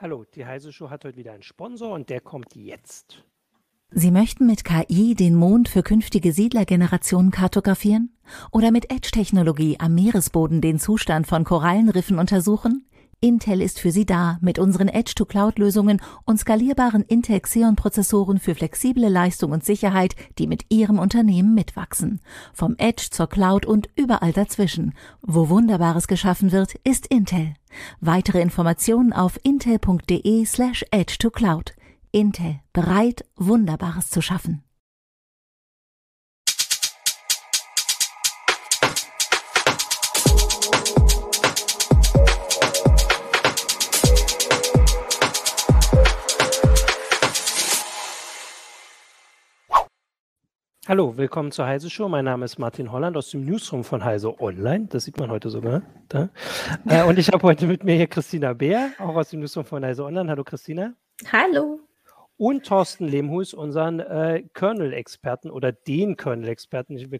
Hallo, die Heise Show hat heute wieder einen Sponsor und der kommt jetzt. Sie möchten mit KI den Mond für künftige Siedlergenerationen kartografieren? Oder mit Edge-Technologie am Meeresboden den Zustand von Korallenriffen untersuchen? Intel ist für Sie da mit unseren Edge-to-Cloud-Lösungen und skalierbaren Intel Xeon-Prozessoren für flexible Leistung und Sicherheit, die mit Ihrem Unternehmen mitwachsen. Vom Edge zur Cloud und überall dazwischen. Wo Wunderbares geschaffen wird, ist Intel. Weitere Informationen auf intel.de slash edge to cloud. Intel, bereit, Wunderbares zu schaffen. Hallo, willkommen zur Heise Show. Mein Name ist Martin Holland aus dem Newsroom von Heise Online. Das sieht man heute sogar. Da. Äh, und ich habe heute mit mir hier Christina Beer, auch aus dem Newsroom von Heise Online. Hallo Christina. Hallo. Und Thorsten Lehmhus, unseren äh, Kernel-Experten oder den Kernel-Experten.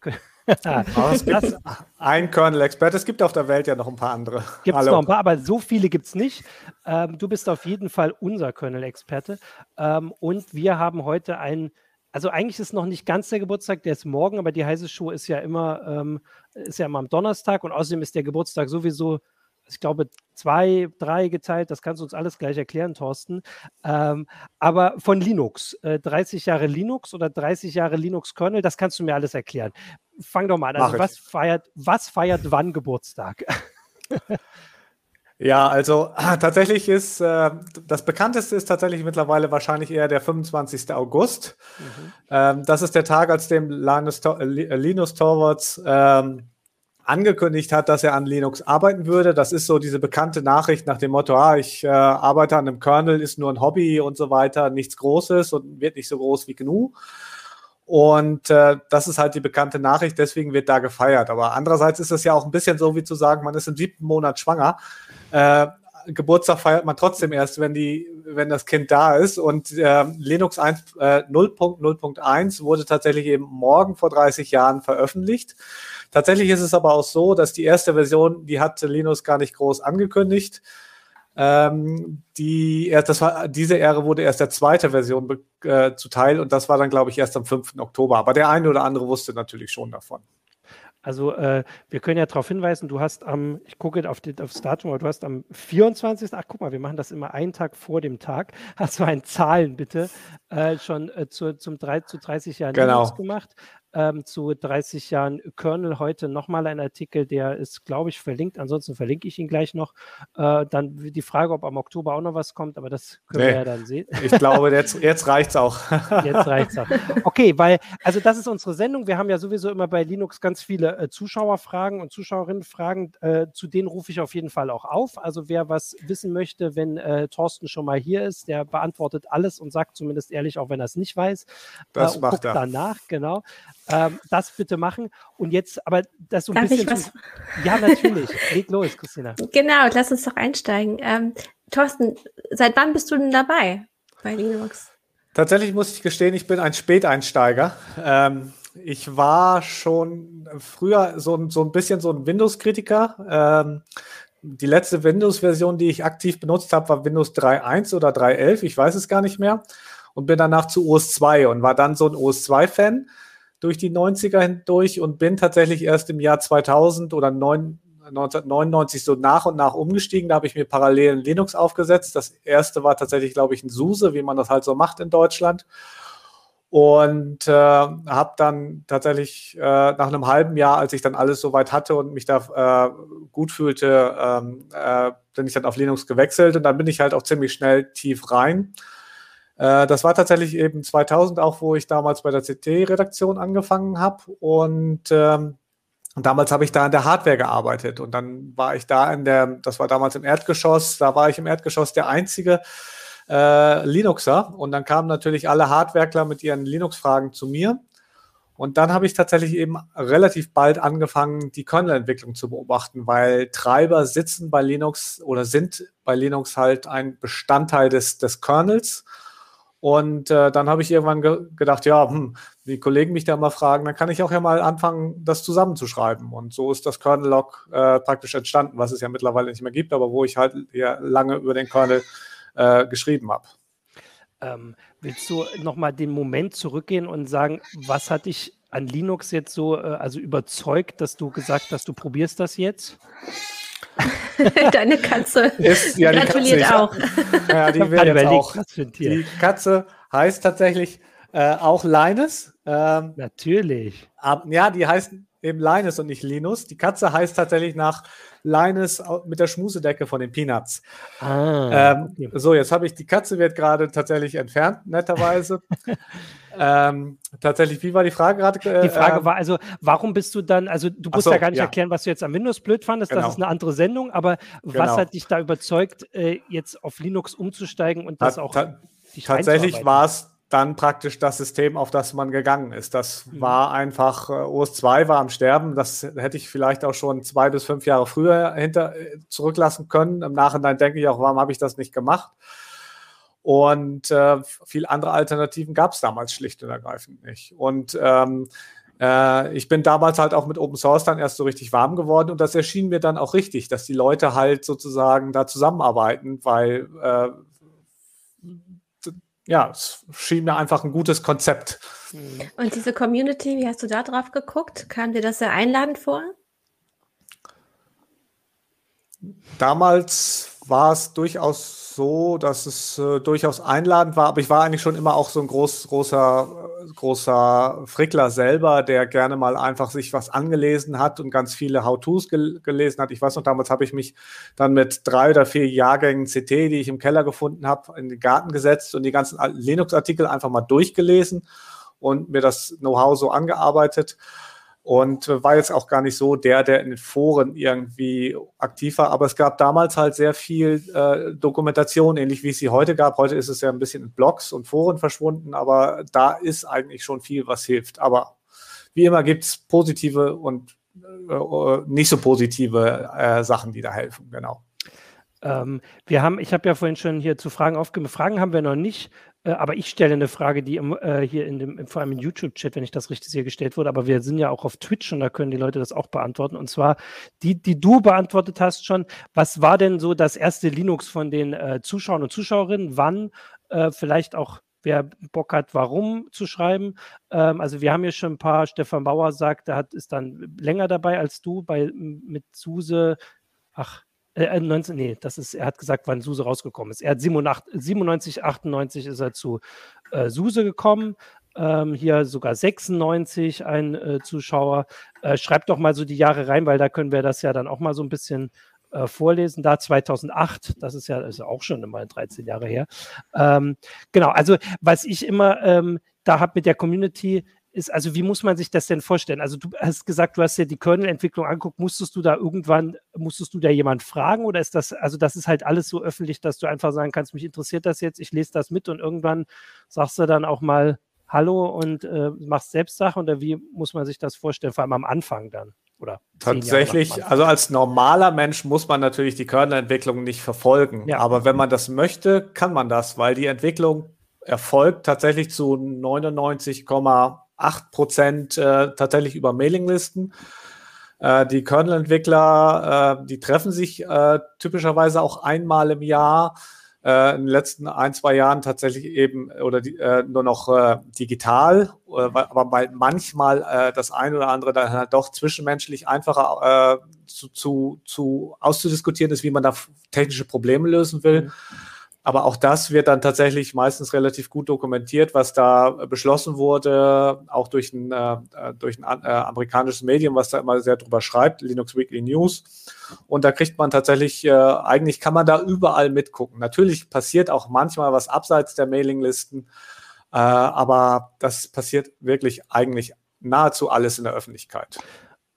ein Kernel-Experte. Es gibt auf der Welt ja noch ein paar andere. Gibt es noch ein paar, aber so viele gibt es nicht. Ähm, du bist auf jeden Fall unser Kernel-Experte. Ähm, und wir haben heute einen also eigentlich ist noch nicht ganz der Geburtstag, der ist morgen, aber die heiße Show ist ja immer, ähm, ist ja immer am Donnerstag und außerdem ist der Geburtstag sowieso, ich glaube, zwei, drei geteilt. Das kannst du uns alles gleich erklären, Thorsten. Ähm, aber von Linux, äh, 30 Jahre Linux oder 30 Jahre Linux-Kernel, das kannst du mir alles erklären. Fang doch mal an. Also, was feiert, was feiert wann Geburtstag? Ja, also tatsächlich ist äh, das bekannteste ist tatsächlich mittlerweile wahrscheinlich eher der 25. August. Mhm. Ähm, das ist der Tag, als dem Linus, äh, Linus Torvalds ähm, angekündigt hat, dass er an Linux arbeiten würde. Das ist so diese bekannte Nachricht nach dem Motto, ah, ich äh, arbeite an einem Kernel, ist nur ein Hobby und so weiter, nichts Großes und wird nicht so groß wie GNU. Und äh, das ist halt die bekannte Nachricht, deswegen wird da gefeiert. Aber andererseits ist es ja auch ein bisschen so, wie zu sagen, man ist im siebten Monat schwanger. Äh, Geburtstag feiert man trotzdem erst, wenn, die, wenn das Kind da ist. Und äh, Linux 1, äh, 0.0.1 wurde tatsächlich eben morgen vor 30 Jahren veröffentlicht. Tatsächlich ist es aber auch so, dass die erste Version, die hat Linux gar nicht groß angekündigt. Ähm, die, das war, diese Ehre wurde erst der zweite Version äh, zuteil und das war dann, glaube ich, erst am 5. Oktober. Aber der eine oder andere wusste natürlich schon davon. Also äh, wir können ja darauf hinweisen, du hast am, ich gucke auf die, aufs Datum, aber du hast am 24. Ach guck mal, wir machen das immer einen Tag vor dem Tag. Hast du ein Zahlen bitte äh, schon äh, zu, zum 3, zu 30 Jahren genau. gemacht ähm, zu 30 Jahren Kernel heute nochmal ein Artikel, der ist, glaube ich, verlinkt. Ansonsten verlinke ich ihn gleich noch. Äh, dann die Frage, ob am Oktober auch noch was kommt, aber das können nee, wir ja dann sehen. Ich glaube, jetzt, jetzt reicht es auch. jetzt reicht es auch. Okay, weil, also das ist unsere Sendung. Wir haben ja sowieso immer bei Linux ganz viele äh, Zuschauerfragen und Zuschauerinnenfragen. Äh, zu denen rufe ich auf jeden Fall auch auf. Also wer was wissen möchte, wenn äh, Thorsten schon mal hier ist, der beantwortet alles und sagt zumindest ehrlich, auch wenn er es nicht weiß. Das äh, macht er. danach, genau. Ähm, das bitte machen. Und jetzt, aber das so ein Darf bisschen. Zum, ja, natürlich. Leg los, Christina. Genau, lass uns doch einsteigen. Ähm, Thorsten, seit wann bist du denn dabei bei Linux? Tatsächlich muss ich gestehen, ich bin ein Späteinsteiger. Ähm, ich war schon früher so, so ein bisschen so ein Windows-Kritiker. Ähm, die letzte Windows-Version, die ich aktiv benutzt habe, war Windows 3.1 oder 3.11, ich weiß es gar nicht mehr. Und bin danach zu OS 2 und war dann so ein OS 2-Fan durch die 90er hindurch und bin tatsächlich erst im Jahr 2000 oder 9, 1999 so nach und nach umgestiegen. Da habe ich mir parallel ein Linux aufgesetzt. Das erste war tatsächlich, glaube ich, ein SUSE, wie man das halt so macht in Deutschland. Und äh, habe dann tatsächlich äh, nach einem halben Jahr, als ich dann alles soweit hatte und mich da äh, gut fühlte, ähm, äh, bin ich dann auf Linux gewechselt und dann bin ich halt auch ziemlich schnell tief rein. Äh, das war tatsächlich eben 2000 auch, wo ich damals bei der CT-Redaktion angefangen habe und ähm, damals habe ich da in der Hardware gearbeitet. Und dann war ich da in der, das war damals im Erdgeschoss, da war ich im Erdgeschoss der einzige äh, Linuxer. Und dann kamen natürlich alle Hardwerkler mit ihren Linux-Fragen zu mir. Und dann habe ich tatsächlich eben relativ bald angefangen, die Kernel-Entwicklung zu beobachten, weil Treiber sitzen bei Linux oder sind bei Linux halt ein Bestandteil des, des Kernels und äh, dann habe ich irgendwann ge gedacht, ja, hm, die Kollegen mich da mal fragen, dann kann ich auch ja mal anfangen, das zusammenzuschreiben. Und so ist das Kernel-Log äh, praktisch entstanden, was es ja mittlerweile nicht mehr gibt, aber wo ich halt ja lange über den Kernel äh, geschrieben habe. Ähm, willst du nochmal den Moment zurückgehen und sagen, was hat dich an Linux jetzt so äh, also überzeugt, dass du gesagt hast, du probierst das jetzt? Deine Katze ist, ja, gratuliert Katze, auch. Ja, die, wird jetzt auch die Katze heißt tatsächlich äh, auch Linus. Ähm, Natürlich. Ab, ja, die heißt eben Linus und nicht Linus. Die Katze heißt tatsächlich nach Linus mit der Schmusedecke von den Peanuts. Ah, ähm, okay. So, jetzt habe ich, die Katze wird gerade tatsächlich entfernt, netterweise. ähm, tatsächlich, wie war die Frage gerade? Äh, die Frage ähm, war also, warum bist du dann, also du musst so, ja gar nicht ja. erklären, was du jetzt am Windows blöd fandest, genau. das ist eine andere Sendung, aber genau. was hat dich da überzeugt, äh, jetzt auf Linux umzusteigen und das ta auch ta Tatsächlich war es dann praktisch das System, auf das man gegangen ist. Das mhm. war einfach, äh, OS 2 war am Sterben. Das hätte ich vielleicht auch schon zwei bis fünf Jahre früher hinter, äh, zurücklassen können. Im Nachhinein denke ich auch, warum habe ich das nicht gemacht? Und äh, viele andere Alternativen gab es damals schlicht und ergreifend nicht. Und ähm, äh, ich bin damals halt auch mit Open Source dann erst so richtig warm geworden und das erschien mir dann auch richtig, dass die Leute halt sozusagen da zusammenarbeiten, weil äh, ja, es schien mir einfach ein gutes Konzept. Und diese Community, wie hast du da drauf geguckt? Kam dir das sehr einladend vor? Damals war es durchaus so, dass es äh, durchaus einladend war, aber ich war eigentlich schon immer auch so ein groß, großer, großer Frickler selber, der gerne mal einfach sich was angelesen hat und ganz viele How-Tos gel gelesen hat. Ich weiß noch, damals habe ich mich dann mit drei oder vier Jahrgängen CT, die ich im Keller gefunden habe, in den Garten gesetzt und die ganzen Linux-Artikel einfach mal durchgelesen und mir das Know-how so angearbeitet und war jetzt auch gar nicht so der, der in den Foren irgendwie aktiv war. Aber es gab damals halt sehr viel äh, Dokumentation, ähnlich wie es sie heute gab. Heute ist es ja ein bisschen in Blogs und Foren verschwunden, aber da ist eigentlich schon viel, was hilft. Aber wie immer gibt es positive und äh, nicht so positive äh, Sachen, die da helfen, genau. Ähm, wir haben, ich habe ja vorhin schon hier zu Fragen aufgegeben. Fragen haben wir noch nicht. Äh, aber ich stelle eine Frage, die im, äh, hier in dem, vor allem im YouTube-Chat, wenn ich das richtig sehe, gestellt wurde. Aber wir sind ja auch auf Twitch und da können die Leute das auch beantworten. Und zwar die, die du beantwortet hast schon. Was war denn so das erste Linux von den äh, Zuschauern und Zuschauerinnen? Wann? Äh, vielleicht auch wer Bock hat, warum zu schreiben. Ähm, also wir haben hier schon ein paar, Stefan Bauer sagt, der hat, ist dann länger dabei als du, bei, mit Suse, ach, äh, 19, äh, nee, das ist, er hat gesagt, wann Suse rausgekommen ist. Er hat 87, 97, 98 ist er zu äh, Suse gekommen. Ähm, hier sogar 96 ein äh, Zuschauer. Äh, schreibt doch mal so die Jahre rein, weil da können wir das ja dann auch mal so ein bisschen äh, vorlesen. Da 2008, das ist ja ist auch schon mal 13 Jahre her. Ähm, genau, also was ich immer ähm, da habe mit der Community, ist, also wie muss man sich das denn vorstellen? Also du hast gesagt, du hast ja die Kernel-Entwicklung angeguckt, musstest du da irgendwann, musstest du da jemand fragen oder ist das, also das ist halt alles so öffentlich, dass du einfach sagen kannst, mich interessiert das jetzt, ich lese das mit und irgendwann sagst du dann auch mal Hallo und äh, machst selbst Sachen oder wie muss man sich das vorstellen, vor allem am Anfang dann? Oder Tatsächlich, also als normaler Mensch muss man natürlich die Kernel-Entwicklung nicht verfolgen. Ja. Aber wenn man das möchte, kann man das, weil die Entwicklung erfolgt tatsächlich zu 99, 8 Prozent äh, tatsächlich über Mailinglisten. Äh, die Kernel-Entwickler, äh, die treffen sich äh, typischerweise auch einmal im Jahr. Äh, in den letzten ein, zwei Jahren tatsächlich eben oder die, äh, nur noch digital, aber weil manchmal das ein oder andere dann halt doch zwischenmenschlich einfacher zu, zu, zu auszudiskutieren ist, wie man da technische Probleme lösen will. Mhm. Aber auch das wird dann tatsächlich meistens relativ gut dokumentiert, was da beschlossen wurde, auch durch ein, äh, durch ein äh, amerikanisches Medium, was da immer sehr drüber schreibt, Linux Weekly News. Und da kriegt man tatsächlich, äh, eigentlich kann man da überall mitgucken. Natürlich passiert auch manchmal was abseits der Mailinglisten, äh, aber das passiert wirklich eigentlich nahezu alles in der Öffentlichkeit.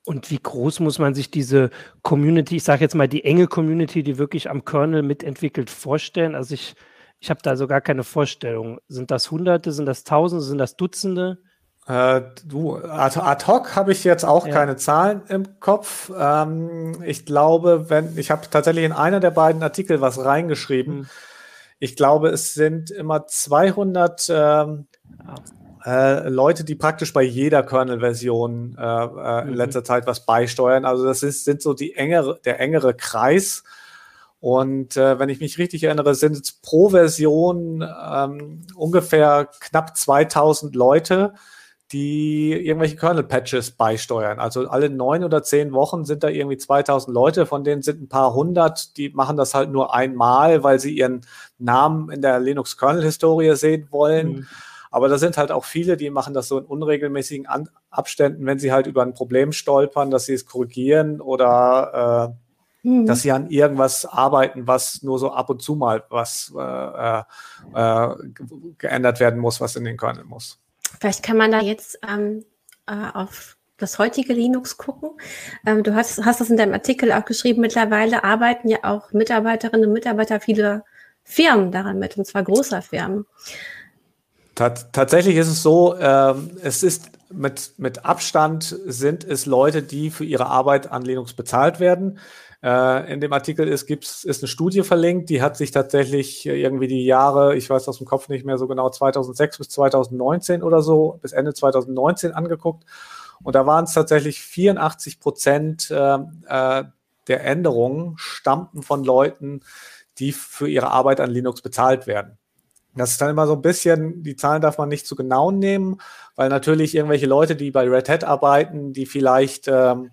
Und wie groß muss man sich diese Community, ich sage jetzt mal die enge Community, die wirklich am Kernel mitentwickelt, vorstellen? Also ich, ich habe da so gar keine Vorstellung. Sind das Hunderte, sind das Tausende, sind das Dutzende? Äh, du, ad, ad hoc habe ich jetzt auch ja. keine Zahlen im Kopf. Ähm, ich glaube, wenn ich habe tatsächlich in einer der beiden Artikel was reingeschrieben. Hm. Ich glaube, es sind immer 200 ähm, ja äh, Leute, die praktisch bei jeder Kernel-Version äh, äh, in mhm. letzter Zeit was beisteuern. Also das ist, sind so die engere, der engere Kreis. Und äh, wenn ich mich richtig erinnere, sind es pro Version ähm, ungefähr knapp 2000 Leute, die irgendwelche Kernel-Patches beisteuern. Also alle neun oder zehn Wochen sind da irgendwie 2000 Leute, von denen sind ein paar hundert, die machen das halt nur einmal, weil sie ihren Namen in der Linux-Kernel-Historie sehen wollen. Mhm. Aber da sind halt auch viele, die machen das so in unregelmäßigen An Abständen, wenn sie halt über ein Problem stolpern, dass sie es korrigieren oder äh, mhm. dass sie an irgendwas arbeiten, was nur so ab und zu mal was äh, äh, geändert werden muss, was in den Kernel muss. Vielleicht kann man da jetzt ähm, äh, auf das heutige Linux gucken. Ähm, du hast, hast das in deinem Artikel auch geschrieben. Mittlerweile arbeiten ja auch Mitarbeiterinnen und Mitarbeiter vieler Firmen daran mit, und zwar großer Firmen. Tat, tatsächlich ist es so, ähm, es ist mit, mit Abstand sind es Leute, die für ihre Arbeit an Linux bezahlt werden. Äh, in dem Artikel ist, gibt's, ist eine Studie verlinkt, die hat sich tatsächlich irgendwie die Jahre, ich weiß aus dem Kopf nicht mehr so genau, 2006 bis 2019 oder so, bis Ende 2019 angeguckt. Und da waren es tatsächlich 84 Prozent äh, äh, der Änderungen stammten von Leuten, die für ihre Arbeit an Linux bezahlt werden. Das ist dann immer so ein bisschen, die Zahlen darf man nicht zu genau nehmen, weil natürlich irgendwelche Leute, die bei Red Hat arbeiten, die vielleicht ähm,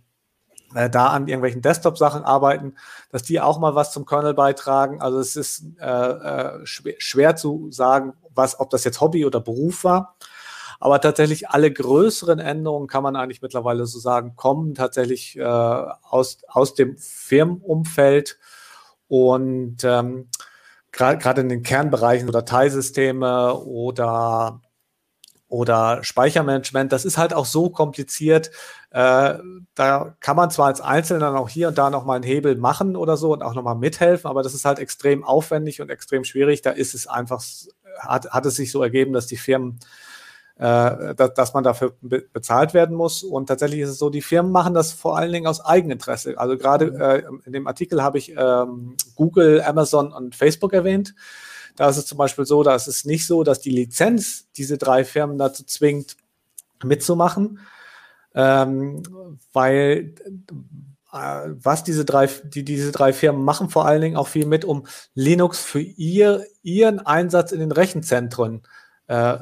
äh, da an irgendwelchen Desktop-Sachen arbeiten, dass die auch mal was zum Kernel beitragen. Also es ist äh, äh, schwer, schwer zu sagen, was, ob das jetzt Hobby oder Beruf war. Aber tatsächlich alle größeren Änderungen kann man eigentlich mittlerweile so sagen, kommen tatsächlich äh, aus, aus dem Firmenumfeld und ähm, gerade in den Kernbereichen oder Dateisysteme oder oder Speichermanagement, das ist halt auch so kompliziert. Äh, da kann man zwar als Einzelner auch hier und da nochmal einen Hebel machen oder so und auch nochmal mithelfen, aber das ist halt extrem aufwendig und extrem schwierig. Da ist es einfach, hat, hat es sich so ergeben, dass die Firmen äh, dass, dass man dafür be bezahlt werden muss. Und tatsächlich ist es so, die Firmen machen das vor allen Dingen aus Eigeninteresse. Also gerade mhm. äh, in dem Artikel habe ich ähm, Google, Amazon und Facebook erwähnt. Da ist es zum Beispiel so, dass es nicht so, dass die Lizenz diese drei Firmen dazu zwingt, mitzumachen, ähm, weil äh, was diese drei, die, diese drei Firmen machen vor allen Dingen auch viel mit, um Linux für ihr, ihren Einsatz in den Rechenzentren äh,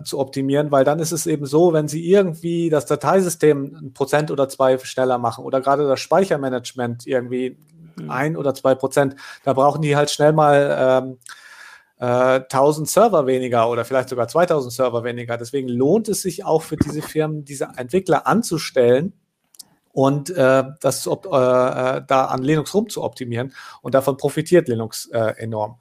zu optimieren, weil dann ist es eben so, wenn Sie irgendwie das Dateisystem ein Prozent oder zwei schneller machen oder gerade das Speichermanagement irgendwie mhm. ein oder zwei Prozent, da brauchen die halt schnell mal ähm, äh, 1000 Server weniger oder vielleicht sogar 2000 Server weniger. Deswegen lohnt es sich auch für diese Firmen, diese Entwickler anzustellen und äh, das äh, äh, da an Linux rum zu optimieren. Und davon profitiert Linux äh, enorm.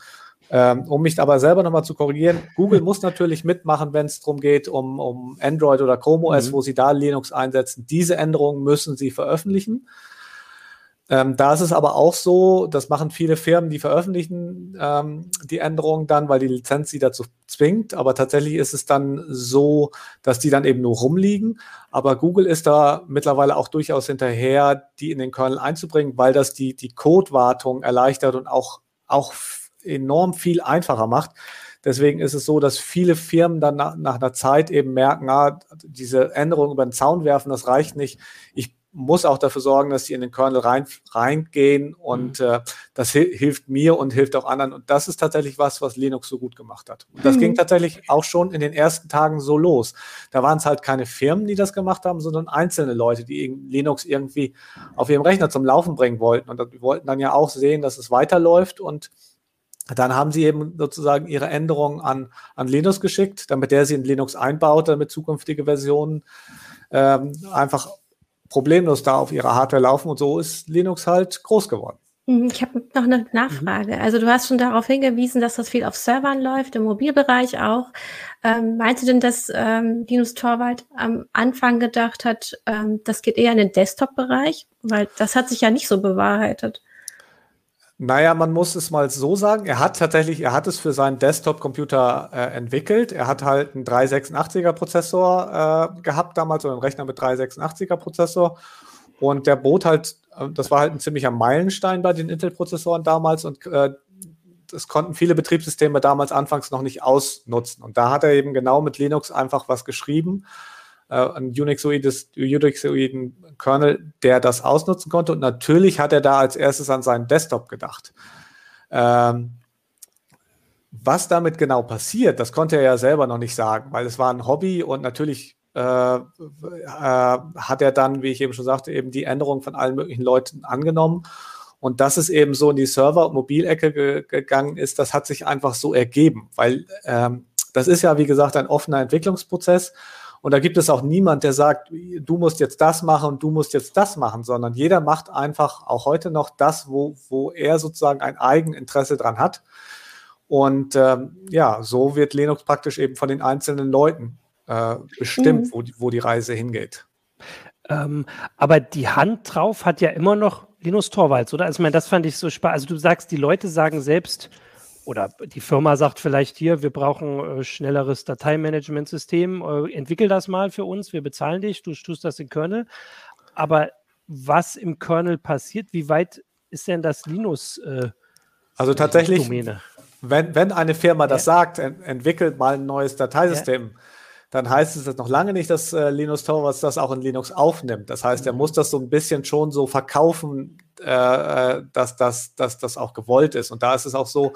Ähm, um mich aber selber nochmal zu korrigieren, Google muss natürlich mitmachen, wenn es darum geht, um, um Android oder Chrome OS, mhm. wo sie da Linux einsetzen. Diese Änderungen müssen sie veröffentlichen. Ähm, da ist es aber auch so, das machen viele Firmen, die veröffentlichen ähm, die Änderungen dann, weil die Lizenz sie dazu zwingt. Aber tatsächlich ist es dann so, dass die dann eben nur rumliegen. Aber Google ist da mittlerweile auch durchaus hinterher, die in den Kernel einzubringen, weil das die, die Codewartung erleichtert und auch, auch enorm viel einfacher macht. Deswegen ist es so, dass viele Firmen dann nach, nach einer Zeit eben merken, ah, diese Änderungen über den Zaun werfen, das reicht nicht. Ich muss auch dafür sorgen, dass die in den Kernel rein, reingehen und mhm. äh, das hilft mir und hilft auch anderen. Und das ist tatsächlich was, was Linux so gut gemacht hat. Und das mhm. ging tatsächlich auch schon in den ersten Tagen so los. Da waren es halt keine Firmen, die das gemacht haben, sondern einzelne Leute, die Linux irgendwie auf ihrem Rechner zum Laufen bringen wollten. Und die wollten dann ja auch sehen, dass es weiterläuft und dann haben sie eben sozusagen ihre Änderungen an, an Linux geschickt, damit der sie in Linux einbaut, damit zukünftige Versionen ähm, einfach problemlos da auf ihrer Hardware laufen. Und so ist Linux halt groß geworden. Mhm, ich habe noch eine Nachfrage. Mhm. Also du hast schon darauf hingewiesen, dass das viel auf Servern läuft, im Mobilbereich auch. Ähm, meinst du denn, dass ähm, Linus Torwald am Anfang gedacht hat, ähm, das geht eher in den Desktop-Bereich? Weil das hat sich ja nicht so bewahrheitet. Naja, man muss es mal so sagen. Er hat tatsächlich, er hat es für seinen Desktop-Computer äh, entwickelt. Er hat halt einen 386er-Prozessor äh, gehabt damals, oder einen Rechner mit 386er-Prozessor. Und der bot halt, äh, das war halt ein ziemlicher Meilenstein bei den Intel-Prozessoren damals und äh, das konnten viele Betriebssysteme damals anfangs noch nicht ausnutzen. Und da hat er eben genau mit Linux einfach was geschrieben äh, einen Unixoiden Kernel, der das ausnutzen konnte. Und natürlich hat er da als erstes an seinen Desktop gedacht. Ähm, was damit genau passiert, das konnte er ja selber noch nicht sagen, weil es war ein Hobby und natürlich äh, äh, hat er dann, wie ich eben schon sagte, eben die Änderung von allen möglichen Leuten angenommen. Und dass es eben so in die Server- und Mobilecke ge gegangen ist, das hat sich einfach so ergeben, weil ähm, das ist ja, wie gesagt, ein offener Entwicklungsprozess. Und da gibt es auch niemand, der sagt, du musst jetzt das machen und du musst jetzt das machen, sondern jeder macht einfach auch heute noch das, wo, wo er sozusagen ein Eigeninteresse dran hat. Und ähm, ja, so wird Linux praktisch eben von den einzelnen Leuten äh, bestimmt, mhm. wo, die, wo die Reise hingeht. Ähm, aber die Hand drauf hat ja immer noch Linus Torvalds, oder? Also, ich meine, das fand ich so spannend. Also, du sagst, die Leute sagen selbst, oder die Firma sagt vielleicht hier, wir brauchen äh, schnelleres Dateimanagementsystem, äh, entwickel das mal für uns, wir bezahlen dich, du tust das in Kernel. Aber was im Kernel passiert, wie weit ist denn das Linus? Äh, also tatsächlich, wenn, wenn eine Firma das sagt, ent entwickelt mal ein neues Dateisystem, ja. dann heißt es das noch lange nicht, dass äh, Linus Torvalds das auch in Linux aufnimmt. Das heißt, er mhm. muss das so ein bisschen schon so verkaufen, äh, äh, dass, dass, dass das auch gewollt ist. Und da ist es auch so,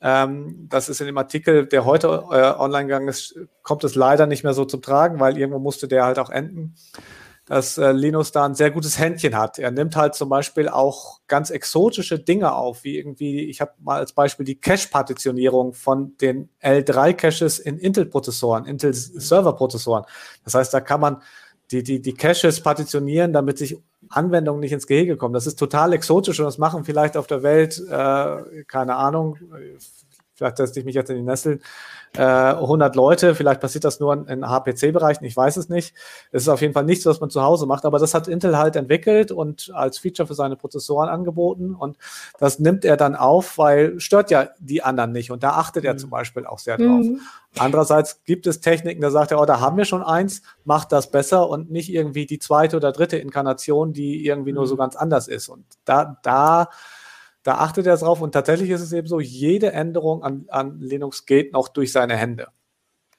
ähm, das ist in dem Artikel, der heute äh, online gegangen ist, kommt es leider nicht mehr so zum Tragen, weil irgendwo musste der halt auch enden dass äh, Linus da ein sehr gutes Händchen hat. Er nimmt halt zum Beispiel auch ganz exotische Dinge auf, wie irgendwie, ich habe mal als Beispiel die Cache-Partitionierung von den L3-Caches in Intel-Prozessoren, Intel-Server-Prozessoren. Das heißt, da kann man die, die, die Caches partitionieren, damit sich Anwendungen nicht ins Gehege kommen. Das ist total exotisch und das machen vielleicht auf der Welt, äh, keine Ahnung, vielleicht setze ich mich jetzt in die Nesseln, äh, 100 Leute, vielleicht passiert das nur in, HPC-Bereichen, ich weiß es nicht. Es ist auf jeden Fall nichts, was man zu Hause macht, aber das hat Intel halt entwickelt und als Feature für seine Prozessoren angeboten und das nimmt er dann auf, weil stört ja die anderen nicht und da achtet er mhm. zum Beispiel auch sehr drauf. Mhm. Andererseits gibt es Techniken, da sagt er, oh, da haben wir schon eins, macht das besser und nicht irgendwie die zweite oder dritte Inkarnation, die irgendwie nur so mhm. ganz anders ist und da, da da achtet er drauf und tatsächlich ist es eben so, jede Änderung an, an Linux geht noch durch seine Hände.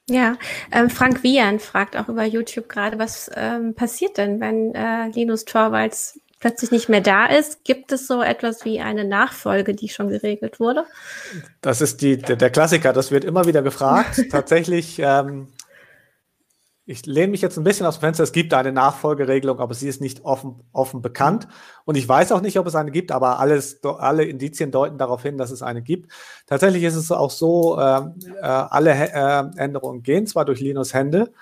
Ja, ähm, Frank Wian fragt auch über YouTube gerade, was ähm, passiert denn, wenn äh, Linus Torvalds plötzlich nicht mehr da ist? Gibt es so etwas wie eine Nachfolge, die schon geregelt wurde? Das ist die, der, der Klassiker, das wird immer wieder gefragt. Tatsächlich ähm, ich lehne mich jetzt ein bisschen aus dem Fenster. Es gibt eine Nachfolgeregelung, aber sie ist nicht offen, offen bekannt. Und ich weiß auch nicht, ob es eine gibt, aber alles, alle Indizien deuten darauf hin, dass es eine gibt. Tatsächlich ist es auch so, äh, äh, alle äh, Änderungen gehen zwar durch Linus Hände,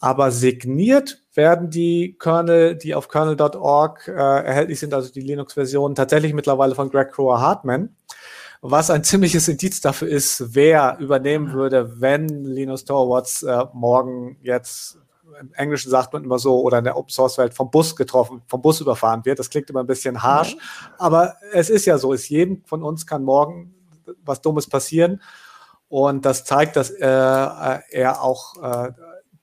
aber signiert werden die Kernel, die auf kernel.org äh, erhältlich sind, also die Linux-Versionen, tatsächlich mittlerweile von Greg Crower Hartman was ein ziemliches Indiz dafür ist, wer übernehmen würde, wenn Linus Torvalds äh, morgen jetzt im Englischen sagt man immer so, oder in der Open Source Welt vom Bus getroffen, vom Bus überfahren wird. Das klingt immer ein bisschen harsh, ja. aber es ist ja so, es jedem von uns kann morgen was Dummes passieren. Und das zeigt, dass äh, er auch äh,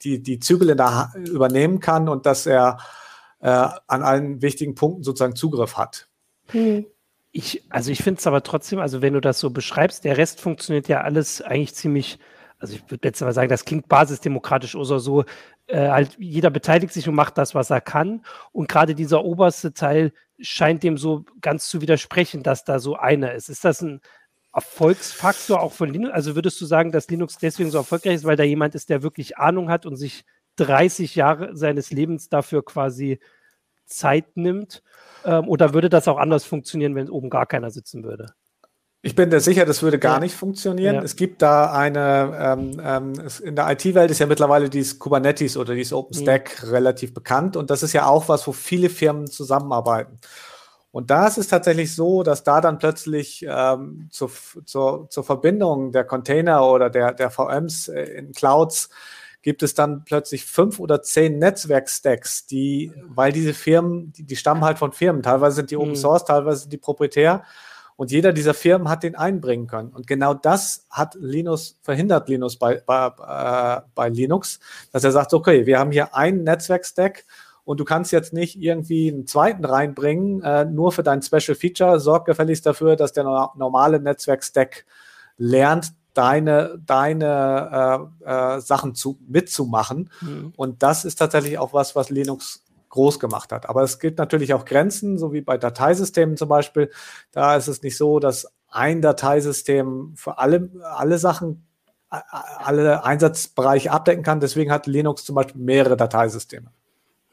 die, die Zügel in der ha übernehmen kann und dass er äh, an allen wichtigen Punkten sozusagen Zugriff hat. Hm. Ich, also ich finde es aber trotzdem, also wenn du das so beschreibst, der Rest funktioniert ja alles eigentlich ziemlich, also ich würde jetzt mal sagen, das klingt basisdemokratisch oder so, äh, halt jeder beteiligt sich und macht das, was er kann. Und gerade dieser oberste Teil scheint dem so ganz zu widersprechen, dass da so einer ist. Ist das ein Erfolgsfaktor auch von Linux? Also würdest du sagen, dass Linux deswegen so erfolgreich ist, weil da jemand ist, der wirklich Ahnung hat und sich 30 Jahre seines Lebens dafür quasi Zeit nimmt? Ähm, oder würde das auch anders funktionieren, wenn oben gar keiner sitzen würde? Ich bin da sicher, das würde gar ja. nicht funktionieren. Ja. Es gibt da eine, ähm, ähm, in der IT-Welt ist ja mittlerweile dieses Kubernetes oder dieses OpenStack mhm. relativ bekannt und das ist ja auch was, wo viele Firmen zusammenarbeiten. Und da ist es tatsächlich so, dass da dann plötzlich ähm, zur, zur, zur Verbindung der Container oder der, der VMs äh, in Clouds gibt es dann plötzlich fünf oder zehn Netzwerkstacks, die, weil diese Firmen, die, die stammen halt von Firmen, teilweise sind die Open mhm. Source, teilweise sind die proprietär. Und jeder dieser Firmen hat den einbringen können. Und genau das hat Linus, verhindert Linus bei, bei, äh, bei Linux, dass er sagt, okay, wir haben hier einen Netzwerkstack und du kannst jetzt nicht irgendwie einen zweiten reinbringen, äh, nur für dein Special Feature. Sorg gefälligst dafür, dass der normale Netzwerkstack lernt, deine, deine äh, äh, Sachen zu, mitzumachen. Mhm. Und das ist tatsächlich auch was, was Linux groß gemacht hat. Aber es gibt natürlich auch Grenzen, so wie bei Dateisystemen zum Beispiel. Da ist es nicht so, dass ein Dateisystem für alle, alle Sachen, alle Einsatzbereiche abdecken kann. Deswegen hat Linux zum Beispiel mehrere Dateisysteme.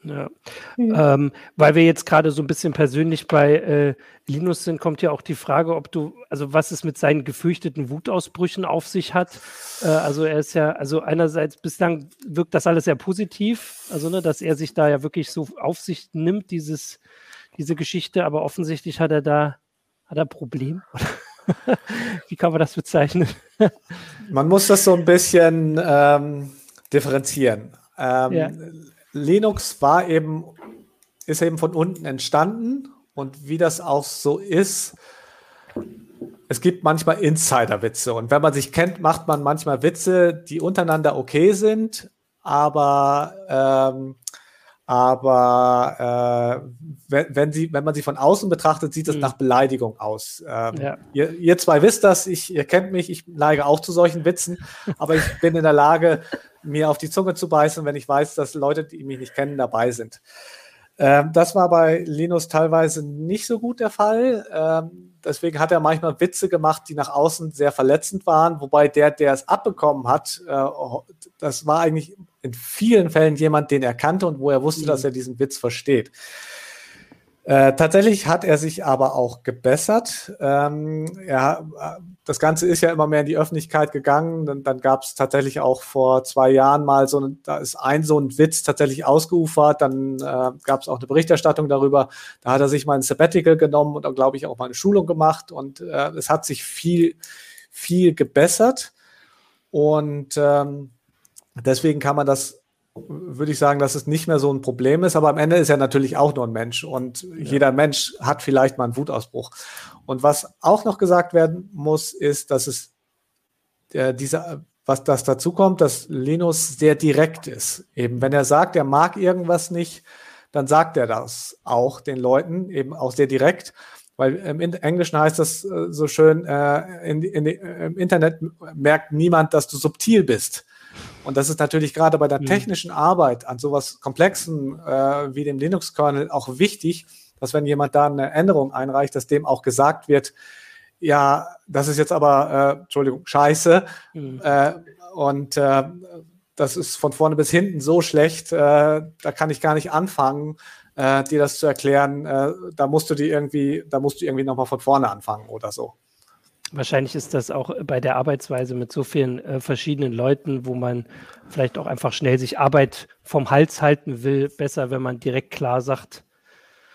Ja. Mhm. Ähm, weil wir jetzt gerade so ein bisschen persönlich bei äh, Linus sind, kommt ja auch die Frage, ob du, also was es mit seinen gefürchteten Wutausbrüchen auf sich hat. Äh, also er ist ja, also einerseits bislang wirkt das alles sehr positiv, also ne, dass er sich da ja wirklich so auf sich nimmt, dieses, diese Geschichte, aber offensichtlich hat er da, hat er ein Problem. Wie kann man das bezeichnen? man muss das so ein bisschen ähm, differenzieren. Ähm, ja Linux war eben, ist eben von unten entstanden und wie das auch so ist, es gibt manchmal Insider-Witze und wenn man sich kennt, macht man manchmal Witze, die untereinander okay sind, aber ähm, aber äh, wenn, wenn, sie, wenn man sie von außen betrachtet, sieht es mhm. nach Beleidigung aus. Ähm, ja. ihr, ihr, zwei wisst das, ich, ihr kennt mich, ich neige auch zu solchen Witzen, aber ich bin in der Lage, mir auf die Zunge zu beißen, wenn ich weiß, dass Leute, die mich nicht kennen, dabei sind. Ähm, das war bei Linus teilweise nicht so gut der Fall. Ähm, deswegen hat er manchmal Witze gemacht, die nach außen sehr verletzend waren, wobei der, der es abbekommen hat, äh, das war eigentlich in vielen Fällen jemand, den er kannte und wo er wusste, mhm. dass er diesen Witz versteht. Äh, tatsächlich hat er sich aber auch gebessert. Ähm, er, das Ganze ist ja immer mehr in die Öffentlichkeit gegangen. Dann, dann gab es tatsächlich auch vor zwei Jahren mal so, da ist ein so ein Witz tatsächlich ausgeufert. Dann äh, gab es auch eine Berichterstattung darüber. Da hat er sich mal ein Sabbatical genommen und dann glaube ich auch mal eine Schulung gemacht. Und äh, es hat sich viel, viel gebessert. Und ähm, deswegen kann man das würde ich sagen, dass es nicht mehr so ein Problem ist. Aber am Ende ist er natürlich auch nur ein Mensch und ja. jeder Mensch hat vielleicht mal einen Wutausbruch. Und was auch noch gesagt werden muss, ist, dass es äh, dieser, was das dazu kommt, dass Linus sehr direkt ist. Eben, wenn er sagt, er mag irgendwas nicht, dann sagt er das auch den Leuten, eben auch sehr direkt. Weil im Englischen heißt das äh, so schön, äh, in, in, im Internet merkt niemand, dass du subtil bist. Und das ist natürlich gerade bei der mhm. technischen Arbeit an sowas Komplexen äh, wie dem Linux-Kernel auch wichtig, dass wenn jemand da eine Änderung einreicht, dass dem auch gesagt wird, ja, das ist jetzt aber, äh, Entschuldigung, scheiße. Mhm. Äh, und äh, das ist von vorne bis hinten so schlecht, äh, da kann ich gar nicht anfangen, äh, dir das zu erklären. Äh, da musst du die irgendwie, da musst du irgendwie nochmal von vorne anfangen oder so. Wahrscheinlich ist das auch bei der Arbeitsweise mit so vielen äh, verschiedenen Leuten, wo man vielleicht auch einfach schnell sich Arbeit vom Hals halten will, besser, wenn man direkt klar sagt,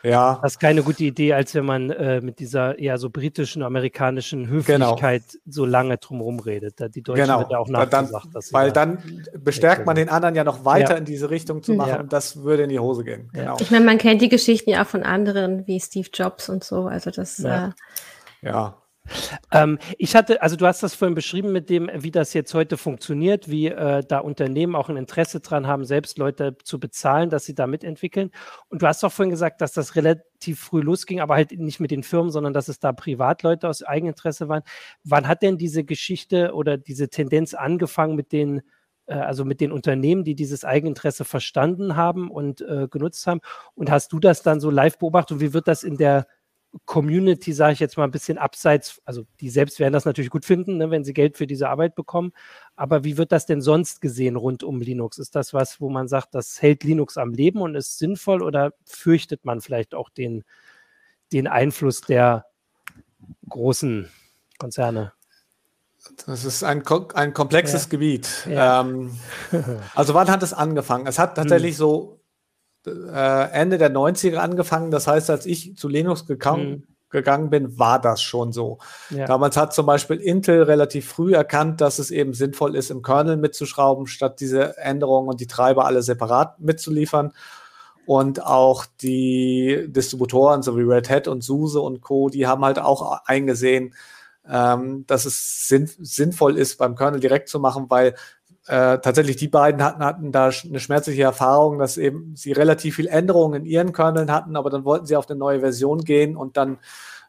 ja. Das ist keine gute Idee, als wenn man äh, mit dieser eher so britischen, amerikanischen Höflichkeit genau. so lange drumherum redet. Die Deutschen genau. wird ja auch nachgesagt. Dann, weil dann bestärkt man den anderen ja noch weiter ja. in diese Richtung zu machen. Ja. Das würde in die Hose gehen. Genau. Ich meine, man kennt die Geschichten ja auch von anderen, wie Steve Jobs und so. Also das. Ja. Äh, ja. Ähm, ich hatte, also du hast das vorhin beschrieben mit dem, wie das jetzt heute funktioniert, wie äh, da Unternehmen auch ein Interesse dran haben, selbst Leute zu bezahlen, dass sie da mitentwickeln. Und du hast auch vorhin gesagt, dass das relativ früh losging, aber halt nicht mit den Firmen, sondern dass es da Privatleute aus Eigeninteresse waren. Wann hat denn diese Geschichte oder diese Tendenz angefangen mit den äh, also mit den Unternehmen, die dieses Eigeninteresse verstanden haben und äh, genutzt haben. Und hast du das dann so live beobachtet und wie wird das in der Community, sage ich jetzt mal, ein bisschen abseits, also die selbst werden das natürlich gut finden, ne, wenn sie Geld für diese Arbeit bekommen. Aber wie wird das denn sonst gesehen rund um Linux? Ist das was, wo man sagt, das hält Linux am Leben und ist sinnvoll oder fürchtet man vielleicht auch den, den Einfluss der großen Konzerne? Das ist ein, ein komplexes ja. Gebiet. Ja. Ähm, also wann hat es angefangen? Es hat tatsächlich hm. so äh, Ende der 90er angefangen. Das heißt, als ich zu Linux gegangen, mhm. gegangen bin, war das schon so. Ja. Damals hat zum Beispiel Intel relativ früh erkannt, dass es eben sinnvoll ist, im Kernel mitzuschrauben, statt diese Änderungen und die Treiber alle separat mitzuliefern. Und auch die Distributoren, so wie Red Hat und SUSE und Co., die haben halt auch eingesehen, ähm, dass es sinn sinnvoll ist, beim Kernel direkt zu machen, weil äh, tatsächlich die beiden hatten, hatten da eine schmerzliche Erfahrung, dass eben sie relativ viel Änderungen in ihren Kerneln hatten, aber dann wollten sie auf eine neue Version gehen und dann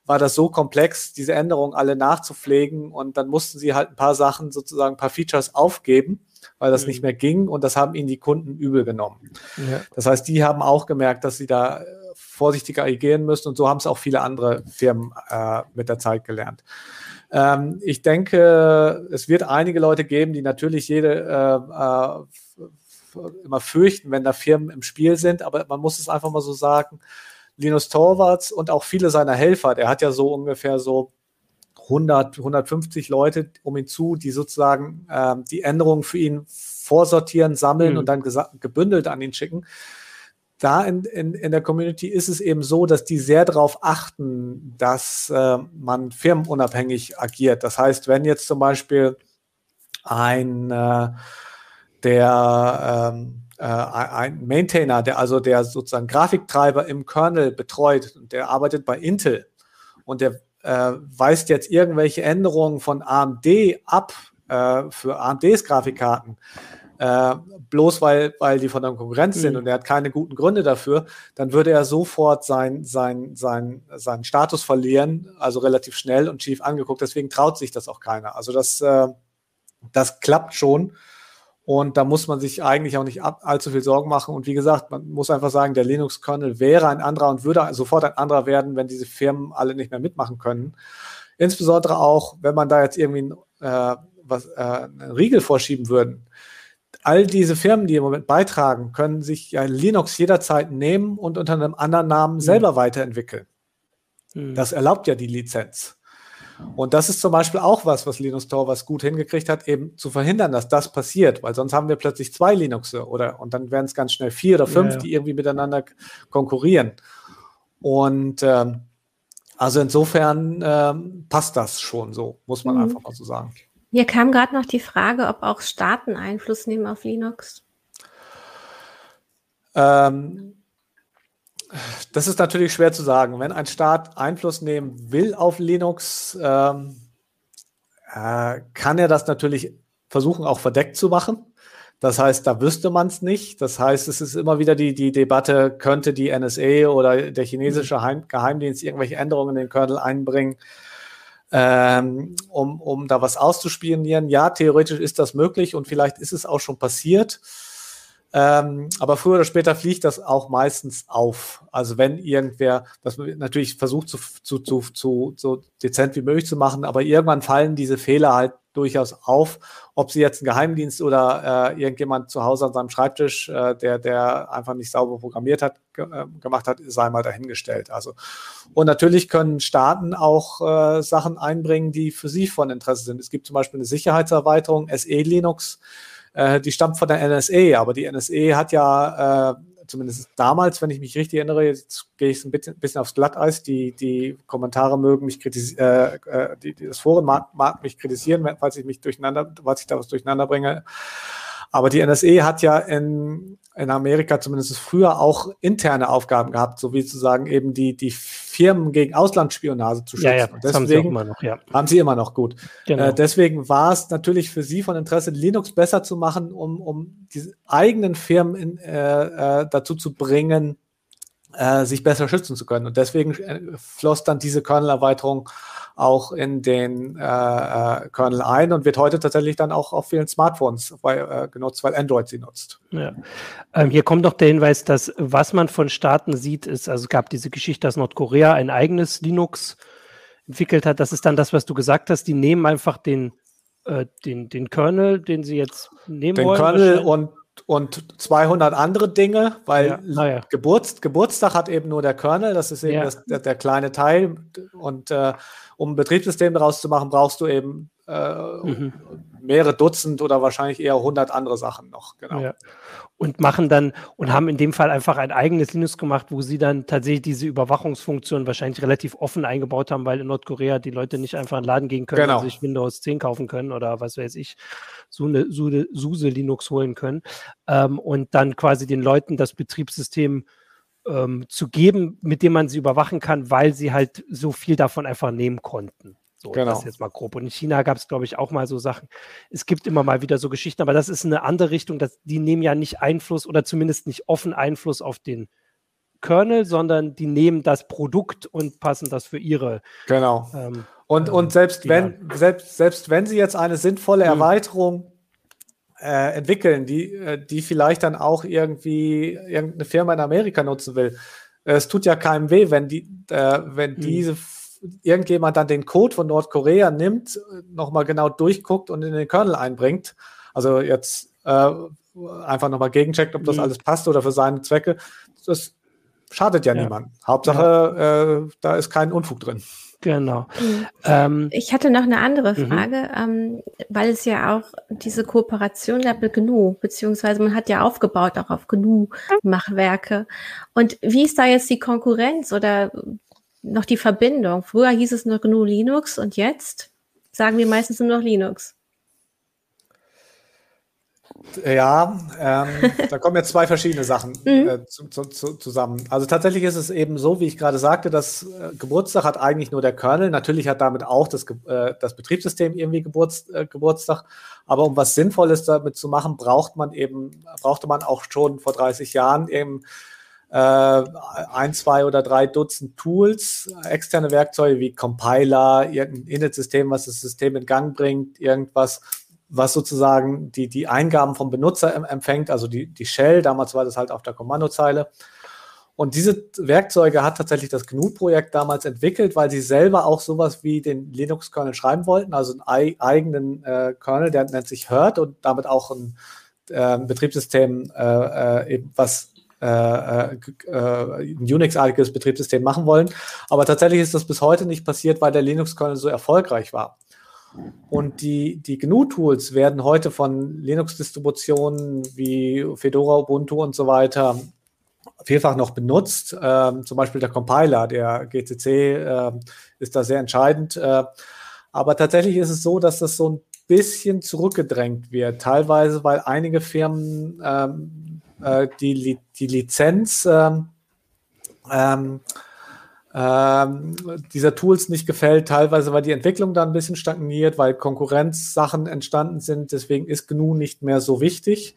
war das so komplex, diese Änderungen alle nachzupflegen und dann mussten sie halt ein paar Sachen, sozusagen ein paar Features aufgeben, weil das mhm. nicht mehr ging und das haben ihnen die Kunden übel genommen. Ja. Das heißt, die haben auch gemerkt, dass sie da äh, vorsichtiger agieren müssen und so haben es auch viele andere Firmen äh, mit der Zeit gelernt. Ähm, ich denke, es wird einige Leute geben, die natürlich jede äh, äh, immer fürchten, wenn da Firmen im Spiel sind, aber man muss es einfach mal so sagen, Linus Torvalds und auch viele seiner Helfer, der hat ja so ungefähr so 100, 150 Leute um ihn zu, die sozusagen äh, die Änderungen für ihn vorsortieren, sammeln mhm. und dann gebündelt an ihn schicken. Da in, in, in der Community ist es eben so, dass die sehr darauf achten, dass äh, man firmenunabhängig agiert. Das heißt, wenn jetzt zum Beispiel ein äh, der ähm, äh, ein Maintainer, der also der sozusagen Grafiktreiber im Kernel betreut der arbeitet bei Intel und der äh, weist jetzt irgendwelche Änderungen von AMD ab äh, für AMDs Grafikkarten, äh, bloß weil, weil die von der Konkurrenz mhm. sind und er hat keine guten Gründe dafür, dann würde er sofort sein, sein, sein, seinen Status verlieren, also relativ schnell und schief angeguckt. Deswegen traut sich das auch keiner. Also das, äh, das klappt schon. Und da muss man sich eigentlich auch nicht ab, allzu viel Sorgen machen. Und wie gesagt, man muss einfach sagen, der Linux-Kernel wäre ein anderer und würde sofort ein anderer werden, wenn diese Firmen alle nicht mehr mitmachen können. Insbesondere auch, wenn man da jetzt irgendwie äh, was, äh, einen Riegel vorschieben würden. All diese Firmen, die im Moment beitragen, können sich ja Linux jederzeit nehmen und unter einem anderen Namen mhm. selber weiterentwickeln. Mhm. Das erlaubt ja die Lizenz. Und das ist zum Beispiel auch was, was Linus Torvalds gut hingekriegt hat, eben zu verhindern, dass das passiert, weil sonst haben wir plötzlich zwei Linuxe oder und dann werden es ganz schnell vier oder fünf, ja, ja. die irgendwie miteinander konkurrieren. Und ähm, also insofern ähm, passt das schon so, muss man mhm. einfach mal so sagen. Hier kam gerade noch die Frage, ob auch Staaten Einfluss nehmen auf Linux. Ähm, das ist natürlich schwer zu sagen. Wenn ein Staat Einfluss nehmen will auf Linux, ähm, äh, kann er das natürlich versuchen, auch verdeckt zu machen. Das heißt, da wüsste man es nicht. Das heißt, es ist immer wieder die, die Debatte, könnte die NSA oder der chinesische Heim Geheimdienst irgendwelche Änderungen in den Kernel einbringen, ähm, um, um da was auszuspionieren. Ja, theoretisch ist das möglich und vielleicht ist es auch schon passiert. Ähm, aber früher oder später fliegt das auch meistens auf. Also wenn irgendwer, das natürlich versucht zu, zu, zu, zu, so dezent wie möglich zu machen, aber irgendwann fallen diese Fehler halt durchaus auf. Ob sie jetzt ein Geheimdienst oder äh, irgendjemand zu Hause an seinem Schreibtisch, äh, der, der einfach nicht sauber programmiert hat, ge äh, gemacht hat, sei mal dahingestellt. Also und natürlich können Staaten auch äh, Sachen einbringen, die für sie von Interesse sind. Es gibt zum Beispiel eine Sicherheitserweiterung, SE Linux äh, die stammt von der NSA, aber die NSA hat ja, äh, zumindest damals, wenn ich mich richtig erinnere, jetzt gehe ich ein bisschen, bisschen aufs Glatteis, die, die Kommentare mögen mich kritisieren, äh, äh, die, das Forum mag, mag mich kritisieren, falls ich mich durcheinander, falls ich da was durcheinander bringe. Aber die NSA hat ja in, in Amerika zumindest früher auch interne Aufgaben gehabt, so wie zu sagen, eben die, die Firmen gegen Auslandsspionage zu schützen. Ja, ja, das haben sie immer noch, ja. Haben sie immer noch gut. Genau. Äh, deswegen war es natürlich für sie von Interesse, Linux besser zu machen, um, um die eigenen Firmen in, äh, äh, dazu zu bringen, äh, sich besser schützen zu können. Und deswegen äh, floss dann diese Kernel-Erweiterung auch in den äh, äh, Kernel ein und wird heute tatsächlich dann auch auf vielen Smartphones weil, äh, genutzt, weil Android sie nutzt. Ja. Ähm, hier kommt noch der Hinweis, dass was man von Staaten sieht, ist, also es gab diese Geschichte, dass Nordkorea ein eigenes Linux entwickelt hat. Das ist dann das, was du gesagt hast. Die nehmen einfach den, äh, den, den Kernel, den sie jetzt nehmen den wollen. Den Kernel und und 200 andere Dinge, weil ja, ja. Geburts, Geburtstag hat eben nur der Kernel, das ist eben ja. das, der, der, kleine Teil und äh, um ein Betriebssystem daraus zu machen, brauchst du eben äh, mhm. mehrere Dutzend oder wahrscheinlich eher hundert andere Sachen noch. Genau. Ja. Und machen dann und haben in dem Fall einfach ein eigenes Linux gemacht, wo sie dann tatsächlich diese Überwachungsfunktion wahrscheinlich relativ offen eingebaut haben, weil in Nordkorea die Leute nicht einfach in den Laden gehen können genau. und sich Windows 10 kaufen können oder was weiß ich, so eine SUSE Linux holen können. Ähm, und dann quasi den Leuten das Betriebssystem ähm, zu geben, mit dem man sie überwachen kann, weil sie halt so viel davon einfach nehmen konnten. So, genau. das jetzt mal grob. Und in China gab es, glaube ich, auch mal so Sachen. Es gibt immer mal wieder so Geschichten, aber das ist eine andere Richtung. Dass, die nehmen ja nicht Einfluss oder zumindest nicht offen Einfluss auf den Kernel, sondern die nehmen das Produkt und passen das für ihre. Genau. Ähm, und, und selbst wenn, selbst, selbst wenn sie jetzt eine sinnvolle mhm. Erweiterung äh, entwickeln, die, äh, die vielleicht dann auch irgendwie irgendeine Firma in Amerika nutzen will. Es tut ja keinem weh, wenn die, äh, wenn mhm. diese irgendjemand dann den Code von Nordkorea nimmt, nochmal genau durchguckt und in den Kernel einbringt. Also jetzt äh, einfach nochmal gegencheckt, ob das mhm. alles passt oder für seine Zwecke. Das schadet ja, ja. niemand. Hauptsache, ja. äh, da ist kein Unfug drin. Genau. Mhm. Ähm, ich hatte noch eine andere mhm. Frage, ähm, weil es ja auch diese Kooperation gab mit GNU, beziehungsweise man hat ja aufgebaut auch auf GNU-Machwerke. Und wie ist da jetzt die Konkurrenz oder noch die Verbindung? Früher hieß es nur GNU Linux und jetzt sagen wir meistens nur noch Linux. Ja, ähm, da kommen jetzt zwei verschiedene Sachen mhm. äh, zu, zu, zu, zusammen. Also tatsächlich ist es eben so, wie ich gerade sagte, dass äh, Geburtstag hat eigentlich nur der Kernel. Natürlich hat damit auch das, äh, das Betriebssystem irgendwie Geburts, äh, Geburtstag. Aber um was Sinnvolles damit zu machen, braucht man eben, brauchte man auch schon vor 30 Jahren eben äh, ein, zwei oder drei Dutzend Tools, externe Werkzeuge wie Compiler, irgendein Init-System, was das System in Gang bringt, irgendwas, was sozusagen die, die Eingaben vom Benutzer empfängt, also die, die Shell, damals war das halt auf der Kommandozeile. Und diese Werkzeuge hat tatsächlich das GNU-Projekt damals entwickelt, weil sie selber auch sowas wie den Linux-Kernel schreiben wollten, also einen eigenen äh, Kernel, der nennt sich Hurt und damit auch ein äh, Betriebssystem, äh, äh was äh, äh, ein Unix-artiges Betriebssystem machen wollen. Aber tatsächlich ist das bis heute nicht passiert, weil der Linux-Kernel so erfolgreich war. Und die, die GNU-Tools werden heute von Linux-Distributionen wie Fedora, Ubuntu und so weiter vielfach noch benutzt. Ähm, zum Beispiel der Compiler, der GCC, äh, ist da sehr entscheidend. Äh, aber tatsächlich ist es so, dass das so ein bisschen zurückgedrängt wird. Teilweise, weil einige Firmen ähm, äh, die, die Lizenz ähm, ähm dieser Tools nicht gefällt. Teilweise war die Entwicklung da ein bisschen stagniert, weil Konkurrenzsachen entstanden sind. Deswegen ist GNU nicht mehr so wichtig.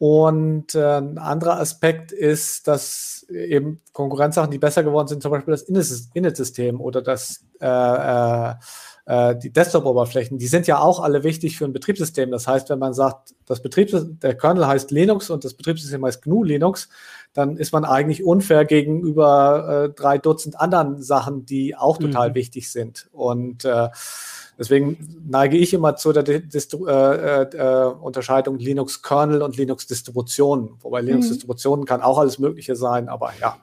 Und äh, ein anderer Aspekt ist, dass eben Konkurrenzsachen, die besser geworden sind, zum Beispiel das Init-System oder das, äh, äh, äh, die Desktop-Oberflächen, die sind ja auch alle wichtig für ein Betriebssystem. Das heißt, wenn man sagt, das Betriebssystem, der Kernel heißt Linux und das Betriebssystem heißt GNU Linux, dann ist man eigentlich unfair gegenüber äh, drei Dutzend anderen Sachen, die auch total mhm. wichtig sind. Und äh, deswegen neige ich immer zu der Distru äh, äh, Unterscheidung Linux-Kernel und Linux-Distributionen. Wobei mhm. Linux-Distributionen kann auch alles Mögliche sein, aber ja.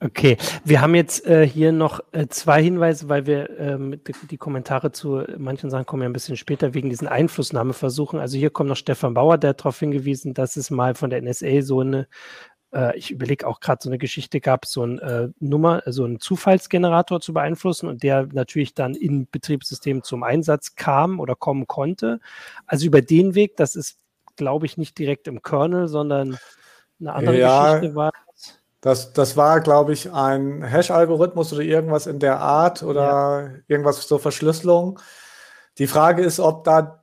Okay, wir haben jetzt äh, hier noch äh, zwei Hinweise, weil wir ähm, die, die, Kommentare zu manchen Sachen kommen ja ein bisschen später wegen diesen Einflussnahmeversuchen. Also hier kommt noch Stefan Bauer, der darauf hingewiesen, dass es mal von der NSA so eine, äh, ich überlege auch gerade so eine Geschichte gab, so ein äh, Nummer, so einen Zufallsgenerator zu beeinflussen und der natürlich dann in Betriebssystemen zum Einsatz kam oder kommen konnte. Also über den Weg, das ist, glaube ich, nicht direkt im Kernel, sondern eine andere ja. Geschichte war. Das, das war, glaube ich, ein Hash-Algorithmus oder irgendwas in der Art oder ja. irgendwas zur Verschlüsselung. Die Frage ist, ob, da,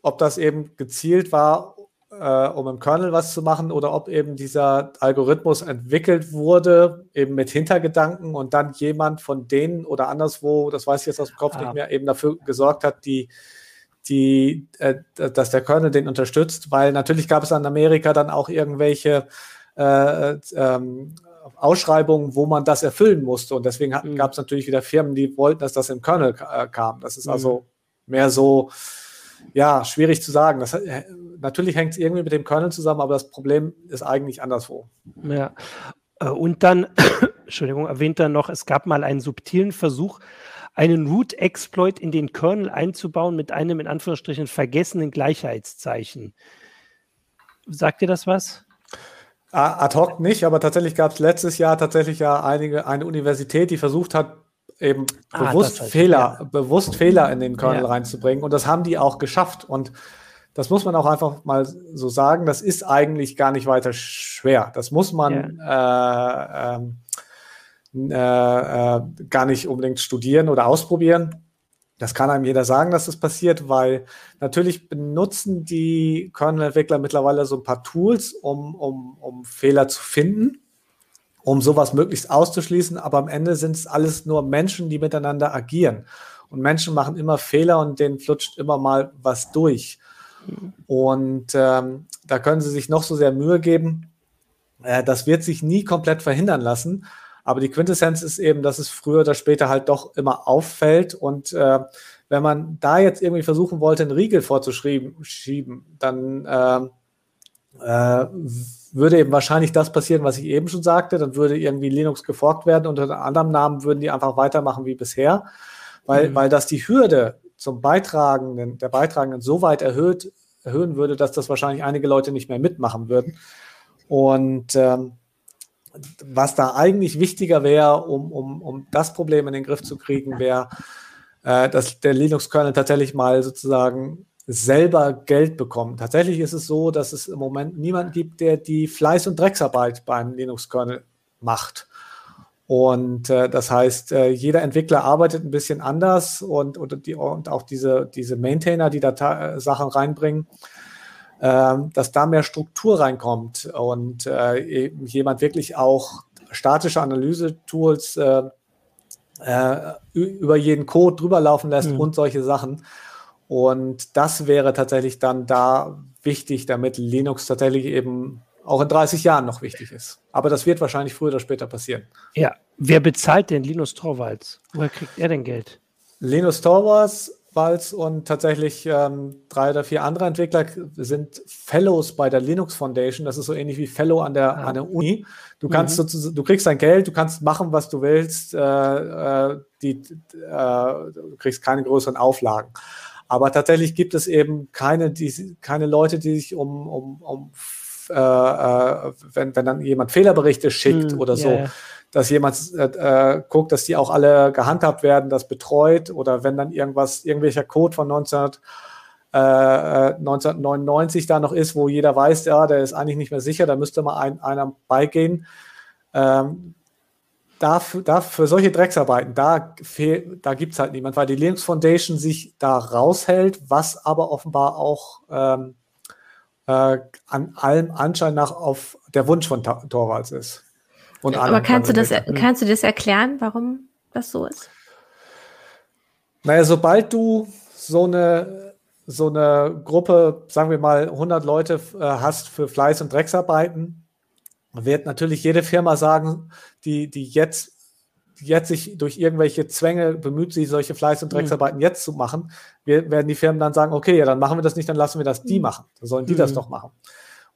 ob das eben gezielt war, äh, um im Kernel was zu machen oder ob eben dieser Algorithmus entwickelt wurde, eben mit Hintergedanken und dann jemand von denen oder anderswo, das weiß ich jetzt aus dem Kopf ah. nicht mehr, eben dafür gesorgt hat, die, die, äh, dass der Kernel den unterstützt, weil natürlich gab es in Amerika dann auch irgendwelche äh, ähm, Ausschreibungen, wo man das erfüllen musste. Und deswegen mhm. gab es natürlich wieder Firmen, die wollten, dass das im Kernel äh, kam. Das ist mhm. also mehr so, ja, schwierig zu sagen. Das, äh, natürlich hängt es irgendwie mit dem Kernel zusammen, aber das Problem ist eigentlich anderswo. Ja. Äh, und dann, Entschuldigung, erwähnt er noch, es gab mal einen subtilen Versuch, einen Root-Exploit in den Kernel einzubauen mit einem in Anführungsstrichen vergessenen Gleichheitszeichen. Sagt ihr das was? Ad hoc nicht, aber tatsächlich gab es letztes Jahr tatsächlich ja einige, eine Universität, die versucht hat, eben ah, bewusst Fehler, ja. bewusst Fehler in den Kernel ja. reinzubringen. Und das haben die auch geschafft. Und das muss man auch einfach mal so sagen. Das ist eigentlich gar nicht weiter schwer. Das muss man ja. äh, ähm, äh, äh, gar nicht unbedingt studieren oder ausprobieren. Das kann einem jeder sagen, dass das passiert, weil natürlich benutzen die Kernel-Entwickler mittlerweile so ein paar Tools, um, um, um Fehler zu finden, um sowas möglichst auszuschließen. Aber am Ende sind es alles nur Menschen, die miteinander agieren. Und Menschen machen immer Fehler und denen flutscht immer mal was durch. Und ähm, da können sie sich noch so sehr Mühe geben. Äh, das wird sich nie komplett verhindern lassen. Aber die Quintessenz ist eben, dass es früher oder später halt doch immer auffällt. Und äh, wenn man da jetzt irgendwie versuchen wollte, einen Riegel vorzuschieben, dann äh, äh, würde eben wahrscheinlich das passieren, was ich eben schon sagte. Dann würde irgendwie Linux geforkt werden. Unter einem anderen Namen würden die einfach weitermachen wie bisher, weil, mhm. weil das die Hürde zum Beitragenden, der Beitragenden so weit erhöht, erhöhen würde, dass das wahrscheinlich einige Leute nicht mehr mitmachen würden. Und ähm, was da eigentlich wichtiger wäre, um, um, um das Problem in den Griff zu kriegen, wäre, äh, dass der Linux-Kernel tatsächlich mal sozusagen selber Geld bekommt. Tatsächlich ist es so, dass es im Moment niemanden gibt, der die Fleiß- und Drecksarbeit beim Linux-Kernel macht. Und äh, das heißt, äh, jeder Entwickler arbeitet ein bisschen anders und, und, die, und auch diese, diese Maintainer, die da äh, Sachen reinbringen, dass da mehr Struktur reinkommt und äh, jemand wirklich auch statische Analyse-Tools äh, äh, über jeden Code drüber laufen lässt mhm. und solche Sachen. Und das wäre tatsächlich dann da wichtig, damit Linux tatsächlich eben auch in 30 Jahren noch wichtig ist. Aber das wird wahrscheinlich früher oder später passieren. Ja, wer bezahlt denn Linus Torvalds? Woher kriegt er denn Geld? Linus Torvalds Walz und tatsächlich ähm, drei oder vier andere Entwickler sind Fellows bei der Linux Foundation. Das ist so ähnlich wie Fellow an der, ah. an der Uni. Du kannst mhm. du kriegst dein Geld, du kannst machen, was du willst. Äh, äh, die, äh, du kriegst keine größeren Auflagen. Aber tatsächlich gibt es eben keine, die, keine Leute, die sich um, um, um äh, äh, wenn, wenn dann jemand Fehlerberichte schickt mhm, oder so, yeah dass jemand äh, äh, guckt, dass die auch alle gehandhabt werden, das betreut oder wenn dann irgendwas, irgendwelcher Code von 19, äh, 1999 da noch ist, wo jeder weiß, ja, der ist eigentlich nicht mehr sicher, da müsste mal ein, einer beigehen. Ähm, da, da für solche Drecksarbeiten, da, da gibt es halt niemand, weil die Linux Foundation sich da raushält, was aber offenbar auch ähm, äh, an allem Anschein nach auf der Wunsch von Torvalds ist. Und Aber kannst du, das, kannst du das erklären, warum das so ist? Naja, sobald du so eine, so eine Gruppe, sagen wir mal 100 Leute äh, hast für Fleiß- und Drecksarbeiten, wird natürlich jede Firma sagen, die, die jetzt, jetzt sich durch irgendwelche Zwänge bemüht, sich solche Fleiß- und mhm. Drecksarbeiten mhm. jetzt zu machen, wir, werden die Firmen dann sagen, okay, ja, dann machen wir das nicht, dann lassen wir das die mhm. machen. Dann sollen die mhm. das doch machen.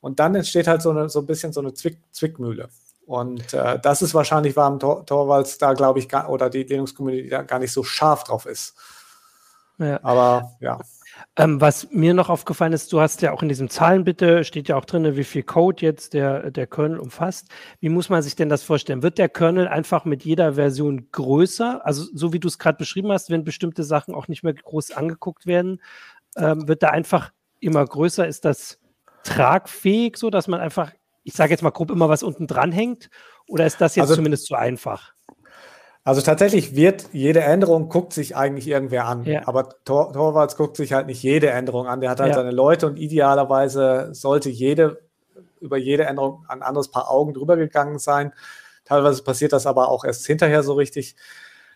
Und dann entsteht halt so, eine, so ein bisschen so eine Zwick, Zwickmühle. Und äh, das ist wahrscheinlich, warum Tor Torvalds da, glaube ich, gar, oder die Linux-Community da gar nicht so scharf drauf ist. Ja. Aber ja. Ähm, was mir noch aufgefallen ist, du hast ja auch in diesem Zahlenbitte, steht ja auch drin, wie viel Code jetzt der, der Kernel umfasst. Wie muss man sich denn das vorstellen? Wird der Kernel einfach mit jeder Version größer? Also so wie du es gerade beschrieben hast, wenn bestimmte Sachen auch nicht mehr groß angeguckt werden, ähm, wird der einfach immer größer? Ist das tragfähig, so dass man einfach ich sage jetzt mal grob immer, was unten dran hängt? Oder ist das jetzt also, zumindest zu einfach? Also tatsächlich wird jede Änderung guckt sich eigentlich irgendwer an. Ja. Aber Tor, Torvalds guckt sich halt nicht jede Änderung an. Der hat halt ja. seine Leute und idealerweise sollte jede über jede Änderung ein anderes Paar Augen drüber gegangen sein. Teilweise passiert das aber auch erst hinterher so richtig.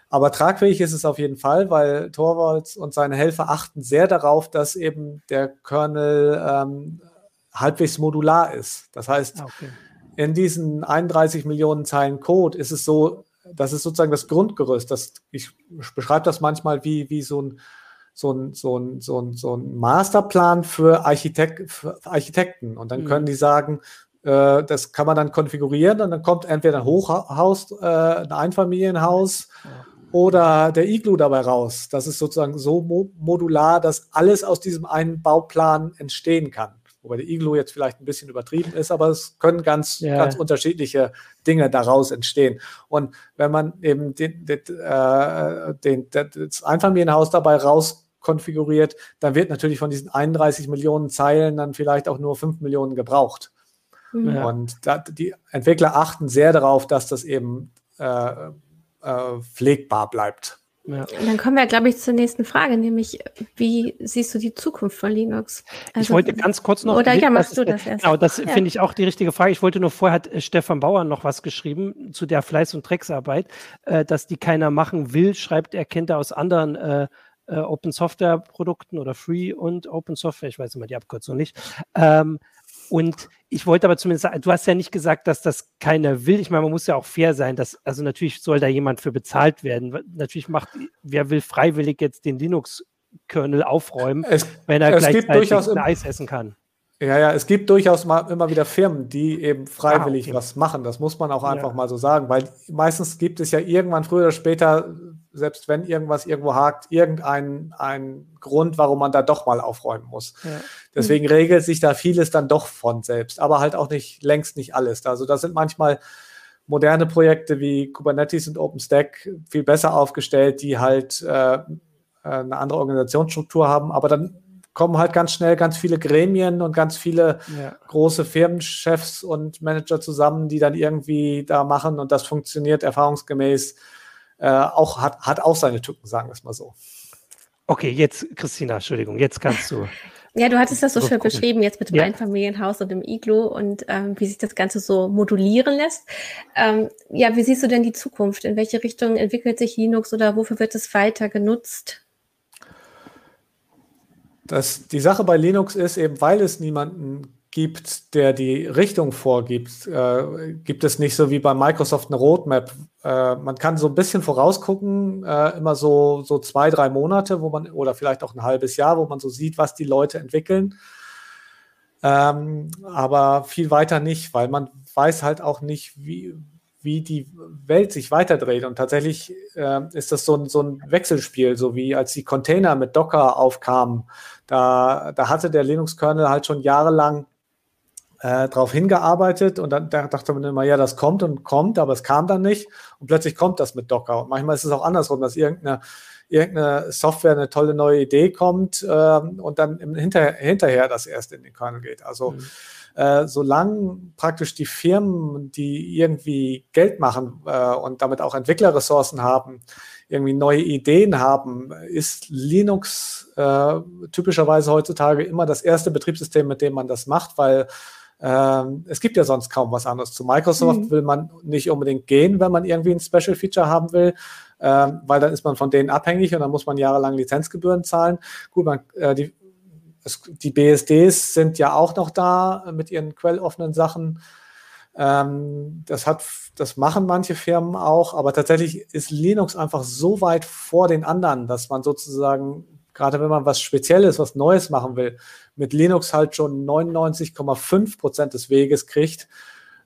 Aber tragfähig ist es auf jeden Fall, weil Torvalds und seine Helfer achten sehr darauf, dass eben der Kernel ähm, halbwegs modular ist. Das heißt, ah, okay. in diesen 31 Millionen Zeilen Code ist es so, das ist sozusagen das Grundgerüst. Das, ich beschreibe das manchmal wie, wie so ein so ein, so ein, so ein, so ein Masterplan für, Architekt, für Architekten. Und dann mhm. können die sagen, äh, das kann man dann konfigurieren und dann kommt entweder ein Hochhaus, äh, ein Einfamilienhaus oder der Iglu dabei raus. Das ist sozusagen so mo modular, dass alles aus diesem einen Bauplan entstehen kann wobei der Iglo jetzt vielleicht ein bisschen übertrieben ist, aber es können ganz, ja. ganz unterschiedliche Dinge daraus entstehen. Und wenn man eben den, den, äh, den, das Einfamilienhaus dabei raus konfiguriert, dann wird natürlich von diesen 31 Millionen Zeilen dann vielleicht auch nur 5 Millionen gebraucht. Ja. Und da, die Entwickler achten sehr darauf, dass das eben äh, äh, pflegbar bleibt. Ja. Dann kommen wir, glaube ich, zur nächsten Frage, nämlich wie siehst du die Zukunft von Linux? Also, ich wollte ganz kurz noch. Oder ja, machst du das erst. Genau, das ja. finde ich auch die richtige Frage. Ich wollte nur vorher hat äh, Stefan Bauer noch was geschrieben zu der Fleiß- und Drecksarbeit, äh, dass die keiner machen will, schreibt er, kennt er aus anderen äh, äh, Open Software Produkten oder Free und Open Software, ich weiß immer die Abkürzung nicht. Ähm, und ich wollte aber zumindest sagen, du hast ja nicht gesagt, dass das keiner will. Ich meine, man muss ja auch fair sein, dass, also natürlich soll da jemand für bezahlt werden. Natürlich macht, wer will freiwillig jetzt den Linux-Kernel aufräumen, Es, wenn er gleichzeitig durchaus ein Eis essen kann. Ja, ja, es gibt durchaus mal immer wieder Firmen, die eben freiwillig Ah, okay. was machen. Das muss man auch einfach Ja. mal so sagen, weil meistens gibt es ja irgendwann früher oder später, selbst wenn irgendwas irgendwo hakt, irgendeinen einen Grund, warum man da doch mal aufräumen muss. Ja. Deswegen regelt sich da vieles dann doch von selbst, aber halt auch nicht längst nicht alles. Also da sind manchmal moderne Projekte wie Kubernetes und OpenStack viel besser aufgestellt, die halt äh, eine andere Organisationsstruktur haben, aber dann kommen halt ganz schnell ganz viele Gremien und ganz viele Ja. große Firmenchefs und Manager zusammen, die dann irgendwie da machen und das funktioniert erfahrungsgemäß äh, auch, hat, hat auch seine Tücken, sagen wir es mal so. Okay, jetzt, Christina, Entschuldigung, jetzt kannst du. Ja, du hattest das so schön beschrieben, jetzt mit dem Ja. Einfamilienhaus und dem Iglo und ähm, wie sich das Ganze so modulieren lässt. Ähm, ja, wie siehst du denn die Zukunft? In welche Richtung entwickelt sich Linux oder wofür wird es weiter genutzt? Das, die Sache bei Linux ist eben, weil es niemanden gibt, der die Richtung vorgibt, äh, gibt es nicht so wie bei Microsoft eine Roadmap. Äh, man kann so ein bisschen vorausgucken, äh, immer so, so zwei, drei Monate, wo man, oder vielleicht auch ein halbes Jahr, wo man so sieht, was die Leute entwickeln. Ähm, aber viel weiter nicht, weil man weiß halt auch nicht, wie, wie die Welt sich weiterdreht. Und tatsächlich äh, ist das so ein, so ein Wechselspiel, so wie als die Container mit Docker aufkamen. Da, da hatte der Linux-Kernel halt schon jahrelang äh, darauf hingearbeitet und dann da dachte man immer, ja, das kommt und kommt, aber es kam dann nicht und plötzlich kommt das mit Docker. Und manchmal ist es auch andersrum, dass irgendeine, irgendeine Software eine tolle neue Idee kommt ähm, und dann im hinter, hinterher das erst in den Kernel geht. Also Mhm. Äh, solange praktisch die Firmen, die irgendwie Geld machen äh, und damit auch Entwicklerressourcen haben, irgendwie neue Ideen haben, ist Linux äh, typischerweise heutzutage immer das erste Betriebssystem, mit dem man das macht, weil ähm, es gibt ja sonst kaum was anderes. Zu Microsoft Mhm. will man nicht unbedingt gehen, wenn man irgendwie ein Special Feature haben will, ähm, weil dann ist man von denen abhängig und dann muss man jahrelang Lizenzgebühren zahlen. Gut, man, äh, die, es, die BSDs sind ja auch noch da äh, mit ihren quelloffenen Sachen. Ähm, das hat, das machen manche Firmen auch, aber tatsächlich ist Linux einfach so weit vor den anderen, dass man sozusagen, gerade wenn man was Spezielles, was Neues machen will, mit Linux halt schon 99,5 Prozent des Weges kriegt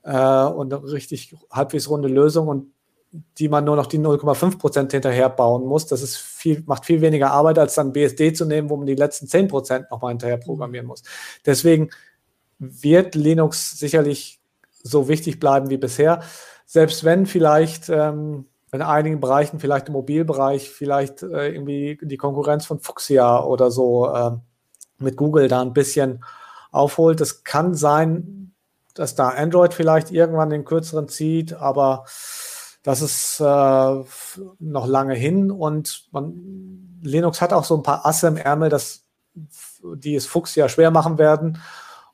äh, und richtig halbwegs runde Lösung und die man nur noch die 0,5 Prozent hinterher bauen muss. Das ist viel, macht viel weniger Arbeit, als dann BSD zu nehmen, wo man die letzten 10 Prozent nochmal hinterher programmieren muss. Deswegen wird Linux sicherlich so wichtig bleiben wie bisher. Selbst wenn vielleicht ähm, in einigen Bereichen, vielleicht im Mobilbereich, vielleicht äh, irgendwie die Konkurrenz von Fuchsia oder so äh, mit Google da ein bisschen aufholt. Es kann sein, dass da Android vielleicht irgendwann den kürzeren zieht, aber das ist äh, noch lange hin und man, Linux hat auch so ein paar Asse im Ärmel, das, die es Fuchsia schwer machen werden.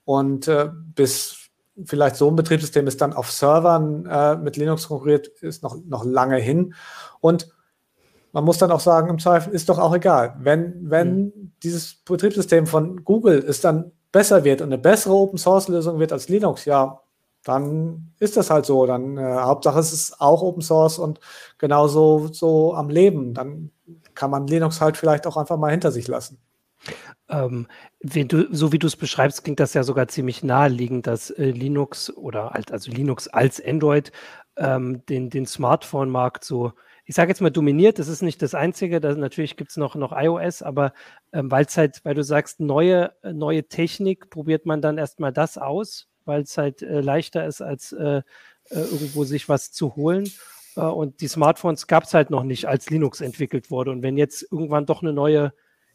Und äh, bis vielleicht so ein Betriebssystem ist dann auf Servern äh, mit Linux konkurriert, ist noch, noch lange hin. Und man muss dann auch sagen, im Zweifel ist doch auch egal. Wenn, wenn mhm. dieses Betriebssystem von Google es dann besser wird und eine bessere Open-Source-Lösung wird als Linux, ja, dann ist das halt so. Dann äh, Hauptsache es ist auch Open Source und genauso so am Leben. Dann kann man Linux halt vielleicht auch einfach mal hinter sich lassen. Ähm, wenn du, so wie du es beschreibst, klingt das ja sogar ziemlich naheliegend, dass äh, Linux oder als, also Linux als Android ähm, den, den Smartphone-Markt so, ich sage jetzt mal dominiert. Das ist nicht das Einzige. Da, natürlich gibt es noch, noch iOS, aber ähm, weil halt, weil du sagst, neue, neue Technik, probiert man dann erstmal das aus, weil es halt äh, leichter ist, als äh, irgendwo sich was zu holen. Äh, und die Smartphones gab es halt noch nicht, als Linux entwickelt wurde. Und wenn jetzt irgendwann doch eine neue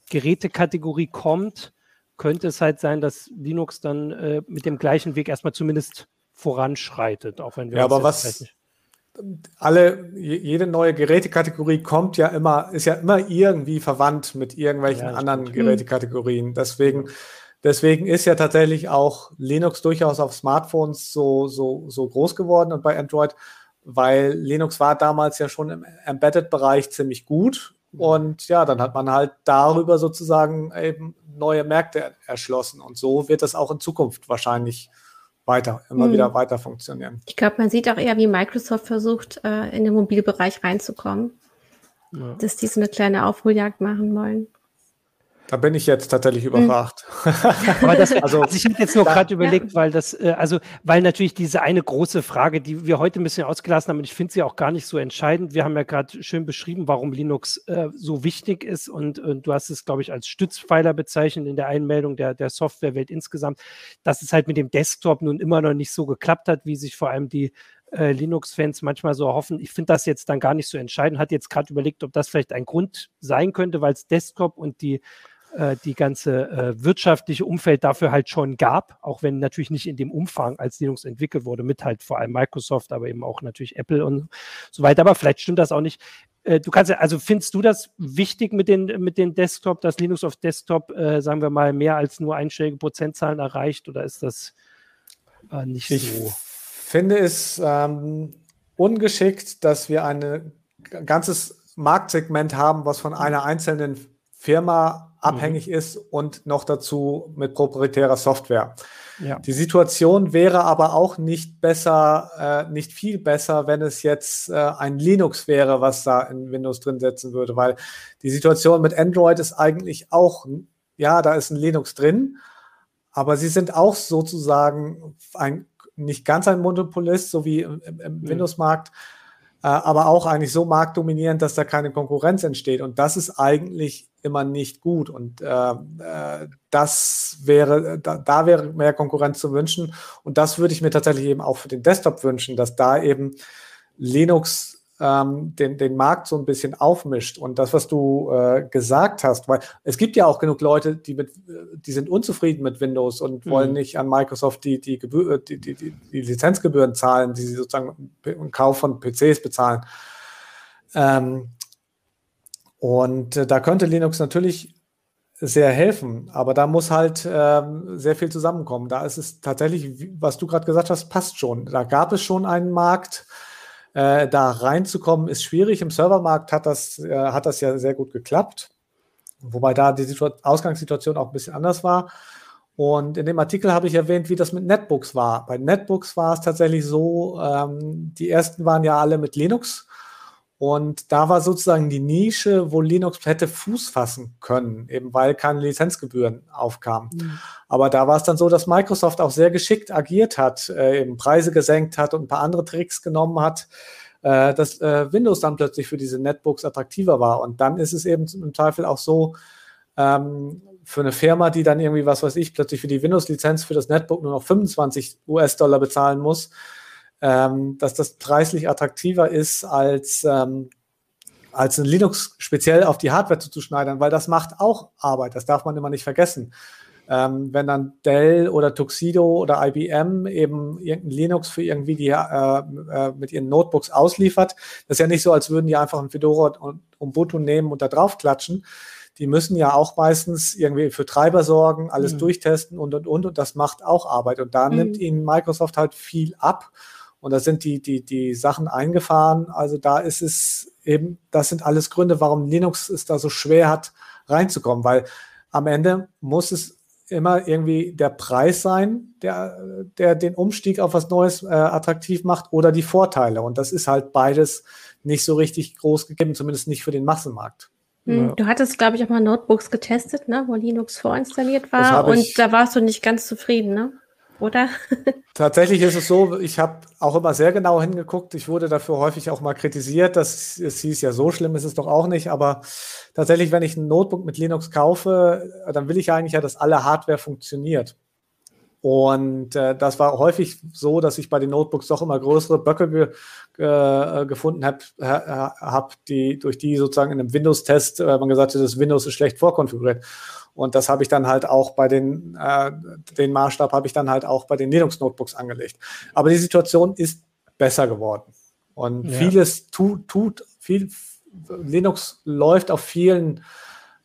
Gerätekategorie kommt, könnte es halt sein, dass Linux dann äh, mit dem gleichen Weg erstmal zumindest voranschreitet, auch wenn wir ja, aber was alle jede neue Gerätekategorie kommt ja immer ist ja immer irgendwie verwandt mit irgendwelchen ja, anderen. Gerätekategorien. Deswegen deswegen ist ja tatsächlich auch Linux durchaus auf Smartphones so so so groß geworden und bei Android, weil Linux war damals ja schon im Embedded-Bereich ziemlich gut und ja, dann hat man halt darüber sozusagen eben neue Märkte erschlossen. Und so wird das auch in Zukunft wahrscheinlich weiter, immer hm. wieder weiter funktionieren. Ich glaube, man sieht auch eher, wie Microsoft versucht, äh, in den Mobilbereich reinzukommen. Ja. Dass die so eine kleine Aufholjagd machen wollen. Da bin ich jetzt tatsächlich hm. überfragt. Aber das, also, also ich habe jetzt nur gerade überlegt, weil das, äh, also weil natürlich diese eine große Frage, die wir heute ein bisschen ausgelassen haben, und ich finde sie auch gar nicht so entscheidend. Wir haben ja gerade schön beschrieben, warum Linux äh, so wichtig ist und, und du hast es, glaube ich, als Stützpfeiler bezeichnet in der Einmeldung der, der Softwarewelt insgesamt, dass es halt mit dem Desktop nun immer noch nicht so geklappt hat, wie sich vor allem die äh, Linux-Fans manchmal so erhoffen. Ich finde das jetzt dann gar nicht so entscheidend. Hat jetzt gerade überlegt, ob das vielleicht ein Grund sein könnte, weil es Desktop und die äh, die ganze äh, wirtschaftliche Umfeld dafür halt schon gab, auch wenn natürlich nicht in dem Umfang, als Linux entwickelt wurde, mit halt vor allem Microsoft, aber eben auch natürlich Apple und so weiter. Aber vielleicht stimmt das auch nicht. Äh, du kannst ja, also findest du das wichtig mit den, mit den Desktop, dass Linux auf Desktop, äh, sagen wir mal, mehr als nur einstellige Prozentzahlen erreicht oder ist das äh, nicht ich so? Ich finde es ähm, ungeschickt, dass wir ein ganzes Marktsegment haben, was von einer einzelnen Firma abhängig mhm. ist und noch dazu mit proprietärer Software. Ja. Die Situation wäre aber auch nicht besser, äh, nicht viel besser, wenn es jetzt äh, ein Linux wäre, was da in Windows drin setzen würde, weil die Situation mit Android ist eigentlich auch, ja, da ist ein Linux drin, aber sie sind auch sozusagen ein, nicht ganz ein Monopolist, so wie im, im mhm. Windows-Markt, aber auch eigentlich so marktdominierend, dass da keine Konkurrenz entsteht. Und das ist eigentlich immer nicht gut. Und äh, äh, das wäre, da, da, wäre mehr Konkurrenz zu wünschen. Und das würde ich mir tatsächlich eben auch für den Desktop wünschen, dass da eben Linux ähm, den, den Markt so ein bisschen aufmischt. Und das, was du äh, gesagt hast, weil es gibt ja auch genug Leute, die, mit, die sind unzufrieden mit Windows und mhm. wollen nicht an Microsoft die, die, Gebühr, die, die, die, die Lizenzgebühren zahlen, die sie sozusagen im Kauf von PCs bezahlen. Ähm, und äh, da könnte Linux natürlich sehr helfen, aber da muss halt ähm, sehr viel zusammenkommen. Da ist es tatsächlich, was du gerade gesagt hast, passt schon. Da gab es schon einen Markt. Äh, da reinzukommen ist schwierig. Im Servermarkt hat das, äh, hat das ja sehr gut geklappt, wobei da die Situ Ausgangssituation auch ein bisschen anders war. Und in dem Artikel habe ich erwähnt, wie das mit Netbooks war. Bei Netbooks war es tatsächlich so, ähm, die ersten waren ja alle mit Linux und da war sozusagen die Nische, wo Linux hätte Fuß fassen können, eben weil keine Lizenzgebühren aufkamen. Mhm. Aber da war es dann so, dass Microsoft auch sehr geschickt agiert hat, äh, eben Preise gesenkt hat und ein paar andere Tricks genommen hat, äh, dass äh, Windows dann plötzlich für diese Netbooks attraktiver war. Und dann ist es eben im Zweifel auch so, ähm, für eine Firma, die dann irgendwie, was weiß ich, plötzlich für die Windows-Lizenz für das Netbook nur noch 25 US-Dollar bezahlen muss, ähm, dass das preislich attraktiver ist als, ähm, als ein Linux speziell auf die Hardware zuzuschneidern, weil das macht auch Arbeit, das darf man immer nicht vergessen. Ähm, wenn dann Dell oder Tuxedo oder IBM eben irgendein Linux für irgendwie die äh, äh, mit ihren Notebooks ausliefert, das ist ja nicht so, als würden die einfach ein Fedora und Ubuntu nehmen und da drauf klatschen. Die müssen ja auch meistens irgendwie für Treiber sorgen, alles mhm. durchtesten und und und und das macht auch Arbeit. Und da mhm. nimmt ihnen Microsoft halt viel ab. Und da sind die, die, die Sachen eingefahren. Also da ist es eben, das sind alles Gründe, warum Linux es da so schwer hat, reinzukommen, weil am Ende muss es immer irgendwie der Preis sein, der, der den Umstieg auf was Neues äh, attraktiv macht oder die Vorteile. Und das ist halt beides nicht so richtig groß gegeben, zumindest nicht für den Massenmarkt. Hm, du hattest, glaube ich, auch mal Notebooks getestet, ne, wo Linux vorinstalliert war und da warst du nicht ganz zufrieden, ne? Oder? Tatsächlich ist es so, ich habe auch immer sehr genau hingeguckt. Ich wurde dafür häufig auch mal kritisiert, dass es hieß, ja, so schlimm ist es doch auch nicht. Aber tatsächlich, wenn ich ein Notebook mit Linux kaufe, dann will ich eigentlich ja, dass alle Hardware funktioniert. Und äh, das war häufig so, dass ich bei den Notebooks doch immer größere Böcke ge, äh, gefunden habe, hab, die durch die sozusagen in einem Windows-Test äh, man gesagt hat, das Windows ist schlecht vorkonfiguriert. Und das habe ich dann halt auch bei den, äh, den Maßstab habe ich dann halt auch bei den Linux-Notebooks angelegt. Aber die Situation ist besser geworden. Und ja. vieles tut, tut, viel, Linux läuft auf vielen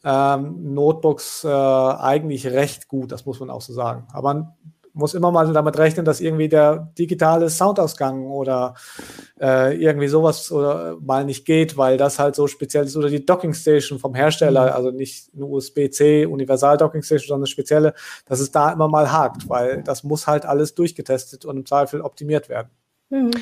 ähm, Notebooks äh, eigentlich recht gut, das muss man auch so sagen. Aber muss immer mal damit rechnen, dass irgendwie der digitale Soundausgang oder äh, irgendwie sowas oder mal nicht geht, weil das halt so speziell ist oder die Docking Station vom Hersteller, mhm. also nicht eine USB-C Universal Docking Station, sondern eine spezielle, dass es da immer mal hakt, weil das muss halt alles durchgetestet und im Zweifel optimiert werden. Mhm.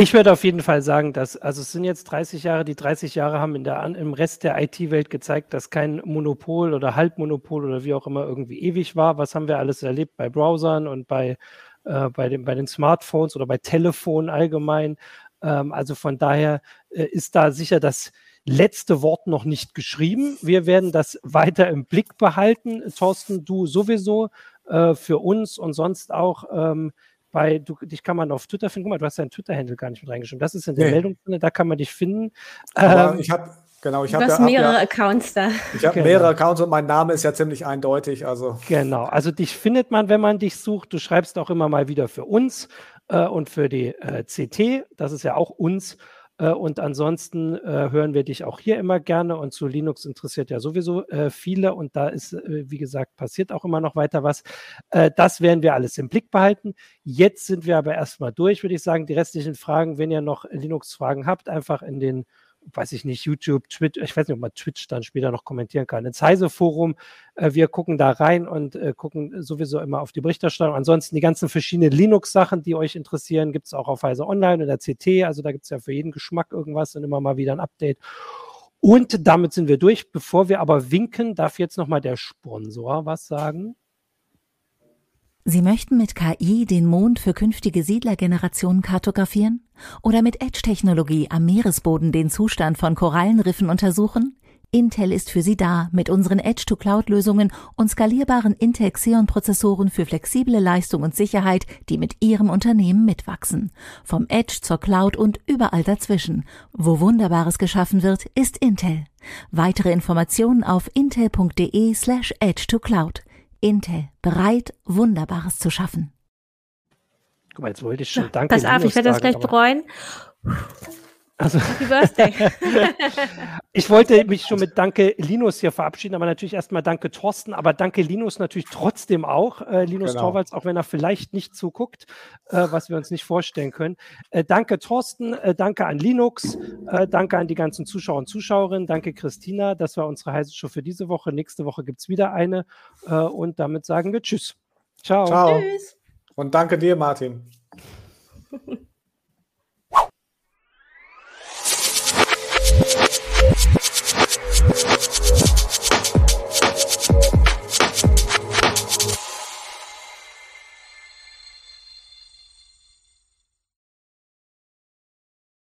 Ich würde auf jeden Fall sagen, dass, also es sind jetzt 30 Jahre, die 30 Jahre haben in der, im Rest der IT-Welt gezeigt, dass kein Monopol oder Halbmonopol oder wie auch immer irgendwie ewig war. Was haben wir alles erlebt bei Browsern und bei, äh, bei, den, bei den Smartphones oder bei Telefonen allgemein? Ähm, also von daher äh, ist da sicher das letzte Wort noch nicht geschrieben. Wir werden das weiter im Blick behalten. Thorsten, du sowieso äh, für uns und sonst auch. Ähm, bei, du, dich kann man auf Twitter finden. Guck mal, du hast deinen Twitter-Handle gar nicht mit reingeschrieben. Das ist in der nee. Meldung drin, da kann man dich finden. Aber ähm, ich habe Genau, ich habe ja, mehrere ja, Accounts da. Ich habe genau. mehrere Accounts und mein Name ist ja ziemlich eindeutig. Also. Genau, also dich findet man, wenn man dich sucht. Du schreibst auch immer mal wieder für uns äh, und für die äh, CT. Das ist ja auch uns. Äh, und ansonsten äh, hören wir dich auch hier immer gerne. Und zu Linux interessiert ja sowieso äh, viele. Und da ist, wie gesagt, passiert auch immer noch weiter was. das werden wir alles im Blick behalten. Jetzt sind wir aber erstmal durch, würde ich sagen. Die restlichen Fragen, wenn ihr noch Linux-Fragen habt, einfach in den weiß ich nicht, YouTube, Twitch, ich weiß nicht, ob man Twitch dann später noch kommentieren kann. Ins Heise-Forum, wir gucken da rein und äh, gucken sowieso immer auf die Berichterstattung. Ansonsten die ganzen verschiedenen Linux-Sachen, die euch interessieren, gibt es auch auf Heise Online oder CT. Also da gibt es ja für jeden Geschmack irgendwas und immer mal wieder ein Update. Und damit sind wir durch. Bevor wir aber winken, darf jetzt nochmal der Sponsor was sagen. Sie möchten mit KI den Mond für künftige Siedlergenerationen kartografieren? Oder mit Edge-Technologie am Meeresboden den Zustand von Korallenriffen untersuchen? Intel ist für Sie da mit unseren Edge-to-Cloud-Lösungen und skalierbaren Intel Xeon-Prozessoren für flexible Leistung und Sicherheit, die mit Ihrem Unternehmen mitwachsen. Vom Edge zur Cloud und überall dazwischen. Wo Wunderbares geschaffen wird, ist Intel. Weitere Informationen auf intel.de slash edge-to-cloud. Intel, bereit, Wunderbares zu schaffen. Guck mal, jetzt wollte ich schon Danke. Pass auf, ich werde das gleich bereuen. Also, Happy Birthday. ich wollte mich schon mit Danke Linus hier verabschieden, aber natürlich erstmal Danke Thorsten, aber Danke Linus natürlich trotzdem auch. Äh, Linus genau. Torvalds, auch wenn er vielleicht nicht zuguckt, äh, was wir uns nicht vorstellen können. Äh, danke Thorsten, äh, danke an Linux, äh, danke an die ganzen Zuschauer und Zuschauerinnen, danke Christina. Das war unsere heiße Show für diese Woche. Nächste Woche gibt es wieder eine äh, und damit sagen wir Tschüss. Ciao. Ciao. Tschüss. Und danke dir, Martin.